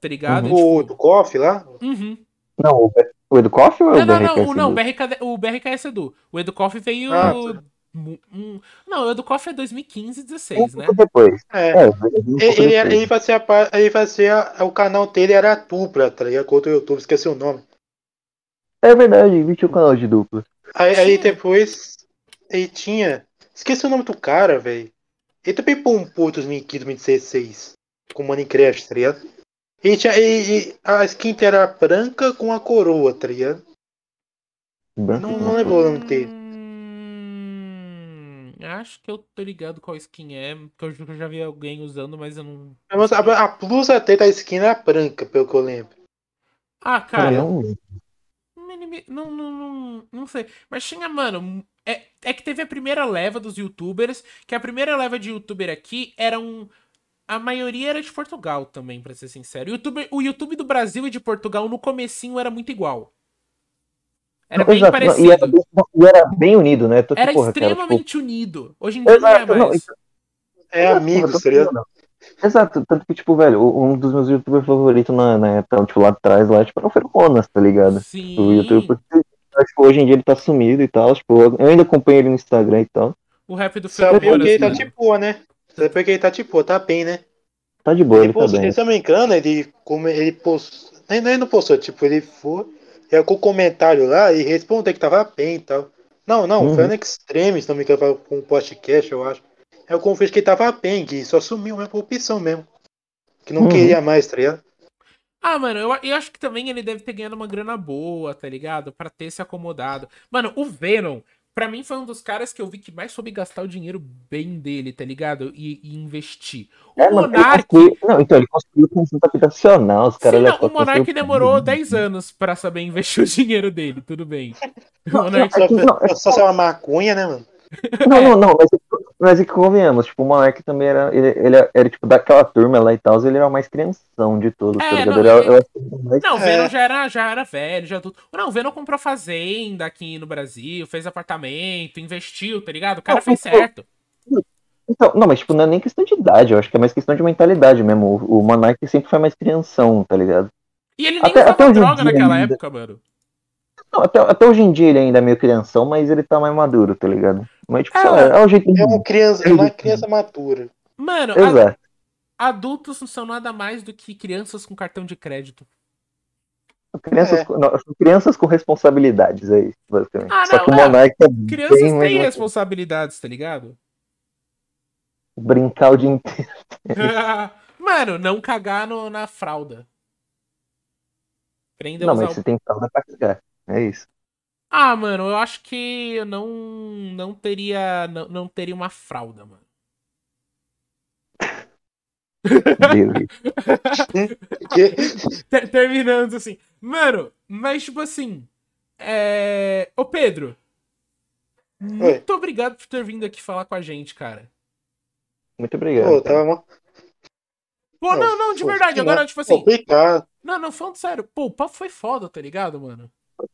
Tá ligado? O Tipo, do KOF lá. uhum. Não, o, o Educoff ou é Não, o não, BRK? não, o- não, o BRK, o BRKS Edu. O Educoff veio. Ah, um- não, o Educoff é 2015 Um 16, né? pouco depois. É. É, um Ele, ele, ele fazia, ele fazia. O canal dele era a dupla, tá ligado? Com outro YouTube, esqueci o nome. É verdade, vi o canal de dupla. Aí, aí depois ele tinha. Esqueci o nome do cara, velho. Ele também pompou 2015, 2016. Com Minecraft, tá ligado? Ele tinha, ele- ele- a skin era branca com a coroa, tá ligado? Branco. Não, não lembro o nome dele. Hum, acho que eu tô ligado qual skin é, porque eu, já vi alguém usando, mas eu não. Mas a, a plus até da skin era branca, pelo que eu lembro. Ah, Cara, cara, não. Não, não, não, não sei. Mas tinha, mano. É, é que teve a primeira leva dos youtubers. Que a primeira leva de youtuber aqui era um. A maioria era de Portugal também, pra ser sincero. O, YouTuber, o YouTube do Brasil e de Portugal no comecinho era muito igual. Era bem Exato, não, parecido. E era, bem- e era bem unido, né? Tô Era porra, cara, tipo, extremamente unido. Hoje em dia não é Exato, não, mais. É Exato, amigos, tá. Exato, tanto que, tipo, velho, um dos meus youtubers favoritos na, na época, tipo, lá atrás, lá, tipo, era o Feromonas, tá ligado? Sim. O YouTube, porque, tipo, hoje em dia ele tá sumido e tal, tipo, eu ainda acompanho ele no Instagram e tal. O rap do Sabe Feromonas, porque ele tá né? boa, né? Sabe porque ele tá boa, tá bem, né? Tá de boa, Ele ele tá postou, bem. se eu não me engano, ele, como ele postou. Nem, nem não postou, tipo, ele foi. E com o comentário lá e respondeu que tava bem e tal. Não, não, Uhum. foi no Extreme, se não me engano, com um podcast, eu acho. Aí eu confesso que ele tava bem, que só sumiu mesmo por opção mesmo. Que não Uhum. queria mais, tá ligado? Ah, mano, eu, eu acho que também ele deve ter ganhado uma grana boa, tá ligado? Pra ter se acomodado. Mano, o Venom, pra mim, foi um dos caras que eu vi que mais soube gastar o dinheiro bem dele, tá ligado? E, e investir. O É, Monark. Não, então, ele construiu conjunto habitacional, os Sim, caras... não, ele o Monark demorou 10 anos pra saber investir o dinheiro dele, tudo bem. O Monark. Só, não, é só ser uma maconha, né, mano? Não, não, não, mas, mas é que convenhamos, tipo, o Monark também era, ele, ele era, tipo, daquela turma lá e tal, ele era o mais crianção de todos, É, tá ligado? não, Ele era- eu era Não, o É. Venom já era, já era velho, já tudo. Não, o Venom comprou fazenda aqui no Brasil, fez apartamento, investiu, tá ligado? O cara Não, fez certo. Então, não, mas tipo, não é nem questão de idade, eu acho que é mais questão de mentalidade mesmo. O, o Monark sempre foi mais crianção, tá ligado? E ele nem Até- usava até droga naquela ainda. época, mano. Até, até hoje em dia ele ainda é meio crianção, mas ele tá mais maduro, tá ligado? Mas, tipo, É, sei lá, é o jeito É uma criança, é uma criança matura. Mano, a- adultos não são nada mais do que crianças com cartão de crédito. Crianças, É. com, não, crianças com responsabilidades, é isso, basicamente. Ah, Só não, que o é. Monark é Crianças mais têm responsabilidades, tá ligado? brincar o dia inteiro. Mano, não cagar no- na fralda. Aprenda a Não, mas você tem fralda pra cagar. É isso. Ah, mano, eu acho que eu não não teria não, não teria uma fralda, mano. Terminando assim. Mano, mas tipo assim, é, ô Pedro, muito obrigado por ter vindo aqui falar com a gente, cara. Muito obrigado. Pô, tava Pô, não, não, de verdade, agora tipo assim, Complicado. não, não, falando sério, pô, o papo foi foda, tá ligado, mano?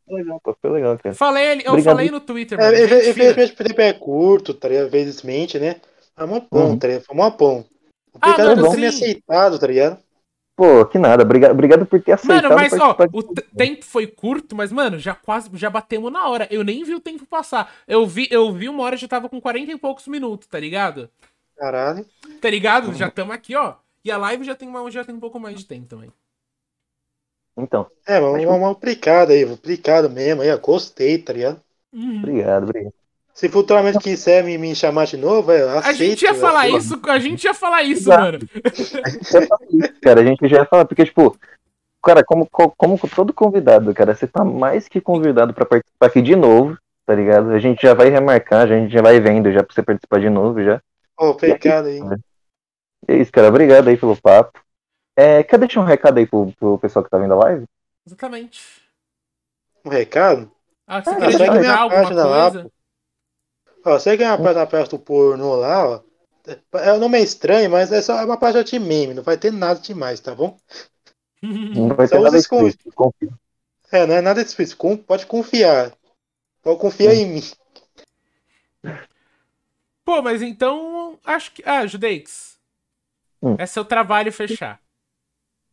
Foi legal, pô, foi legal, cara. Falei, eu Obrigado. falei no Twitter, É, mano. gente fina. infelizmente o tempo é curto, tá ligado? Felizmente, né? Mas mó pão, Uhum. tá ligado? Foi mó pão. Ah, Obrigado mano, por ter me aceitado, tá ligado? Pô, que nada. Obrigado, obrigado por ter aceitado Mano, mas ó, o tempo foi curto, mas mano, já quase já batemos na hora. Eu nem vi o tempo passar. Eu vi, eu vi uma hora já tava com 40 e poucos minutos, tá ligado? Caralho. Tá ligado? Já estamos aqui, ó. E a live já tem, uma, já tem um pouco mais de tempo também. Então, É, mas uma, uma aplicada aí, aplicado mesmo aí, ó. Gostei, tá ligado? Uhum. obrigado, obrigado. Se futuramente quiser me, me chamar de novo, eu aceito. A gente ia falar isso, a gente ia falar isso, Exato. mano. cara, a gente já ia falar, porque, tipo, cara, como, co- como com todo convidado, cara, você tá mais que convidado pra participar aqui de novo. tá ligado? A gente já vai remarcar, a gente já vai vendo já pra você participar de novo já. Ô, obrigado aí. É isso, cara. Obrigado aí pelo papo. É, quer deixar um recado aí pro, pro pessoal que tá vendo a live? Exatamente. Um recado? Ah, você Ah, queria divulgar minha alguma página lá, coisa? Ó, você ganha a página perto do pornô lá, ó. É, o nome é estranho, mas é só uma página de meme, não vai ter nada demais, tá bom? Não vai Só ter nada explícito, confia. É, não é nada difícil. Com- Pode confiar. Pode confiar em mim. Pô, mas então. Acho que. Ah, Judeix. Hum. É seu trabalho fechar.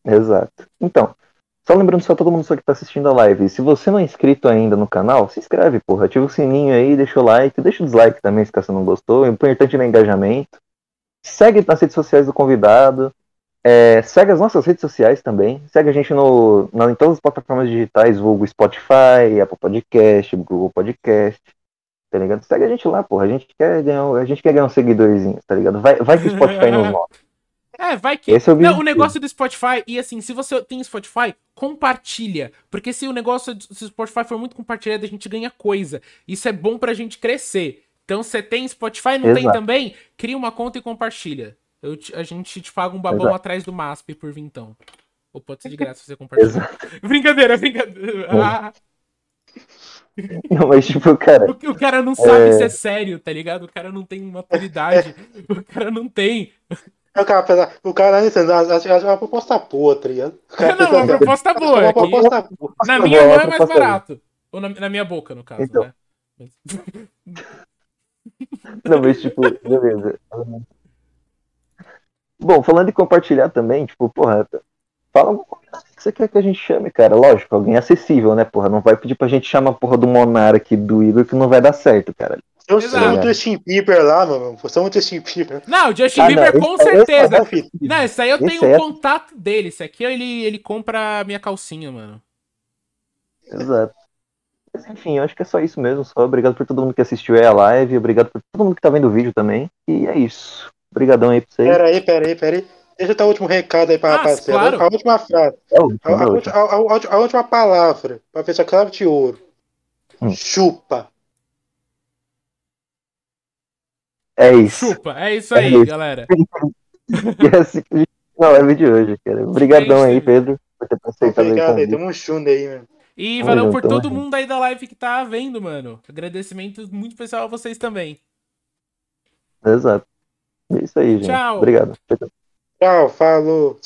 Exato. Então, só lembrando só todo mundo só que tá assistindo a live, se você não é inscrito ainda no canal, se inscreve, porra. Ativa o sininho aí, deixa o like, deixa o dislike também se você não gostou. O importante é o engajamento. Segue nas redes sociais do convidado. É, segue as nossas redes sociais também. Segue a gente no, na- em todas as plataformas digitais, vulgo Spotify, Apple Podcast, Google Podcast. Tá ligado? Segue a gente lá, porra. A gente quer ganhar, a gente quer ganhar uns seguidorzinhos, tá ligado? Vai, vai que o Spotify nos mostra. É, vai que. Esse é o Não, o negócio do Spotify, e assim, se você tem Spotify, compartilha. Porque se o negócio, se o Spotify for muito compartilhado, a gente ganha coisa. Isso é bom pra gente crescer. Então, você tem Spotify, não tem Exato. também? Cria uma conta e compartilha. Eu a gente te paga um babão Exato. atrás do MASP por vintão. Ou pode ser de graça se você compartilhar. Brincadeira, brincadeira. Ah, Não, mas tipo, cara, o, o cara não sabe É. ser sério, tá ligado? O cara não tem maturidade. o cara não tem. O cara, pensa- o cara acha acha- acha uma proposta boa, tá ligado? O Não, uma proposta boa. uma é que- proposta boa. Na minha mão é mais barato. Ou na, na minha boca, no caso, Então. né? Mas- Não, mas tipo, beleza. Bom, falando em compartilhar também, tipo, porra, fala alguma coisa que você quer que a gente chame, cara. Lógico, alguém acessível, né, porra? Não vai pedir pra gente chamar a porra do Monark do Igor que não vai dar certo, cara. Sou muito Steam Peeper lá, mano. Eu sou muito Steam Peeper. Não, o Justin Ah, Bieber não, com esse- certeza. Não, esse aí eu Esse tenho é- o contato dele. Esse aqui ele, ele compra a minha calcinha, mano. Exato. Mas enfim, eu acho que é só isso mesmo. Só obrigado por todo mundo que assistiu aí a live, obrigado por todo mundo que tá vendo o vídeo também. E é isso. Obrigadão aí pra vocês. Pera aí, pera aí, pera aí. Deixa eu dar o último recado aí pra Ah, rapaziada. claro. A última frase. É o último, A, é a última- a- a- a- a última palavra. Pra fechar claro de ouro. Hum. Chupa. É isso. Chupa, é isso É aí, isso. galera. E é assim que a gente na live de hoje, cara. Obrigadão aí, Pedro, por ter aceitado Obrigado aí. Tamo um chunda aí, mano. E valeu por todo mundo aí da live que tá vendo, mano. Agradecimento muito especial a vocês também. Exato. É isso aí, gente. Tchau. Obrigado. Tchau, falou.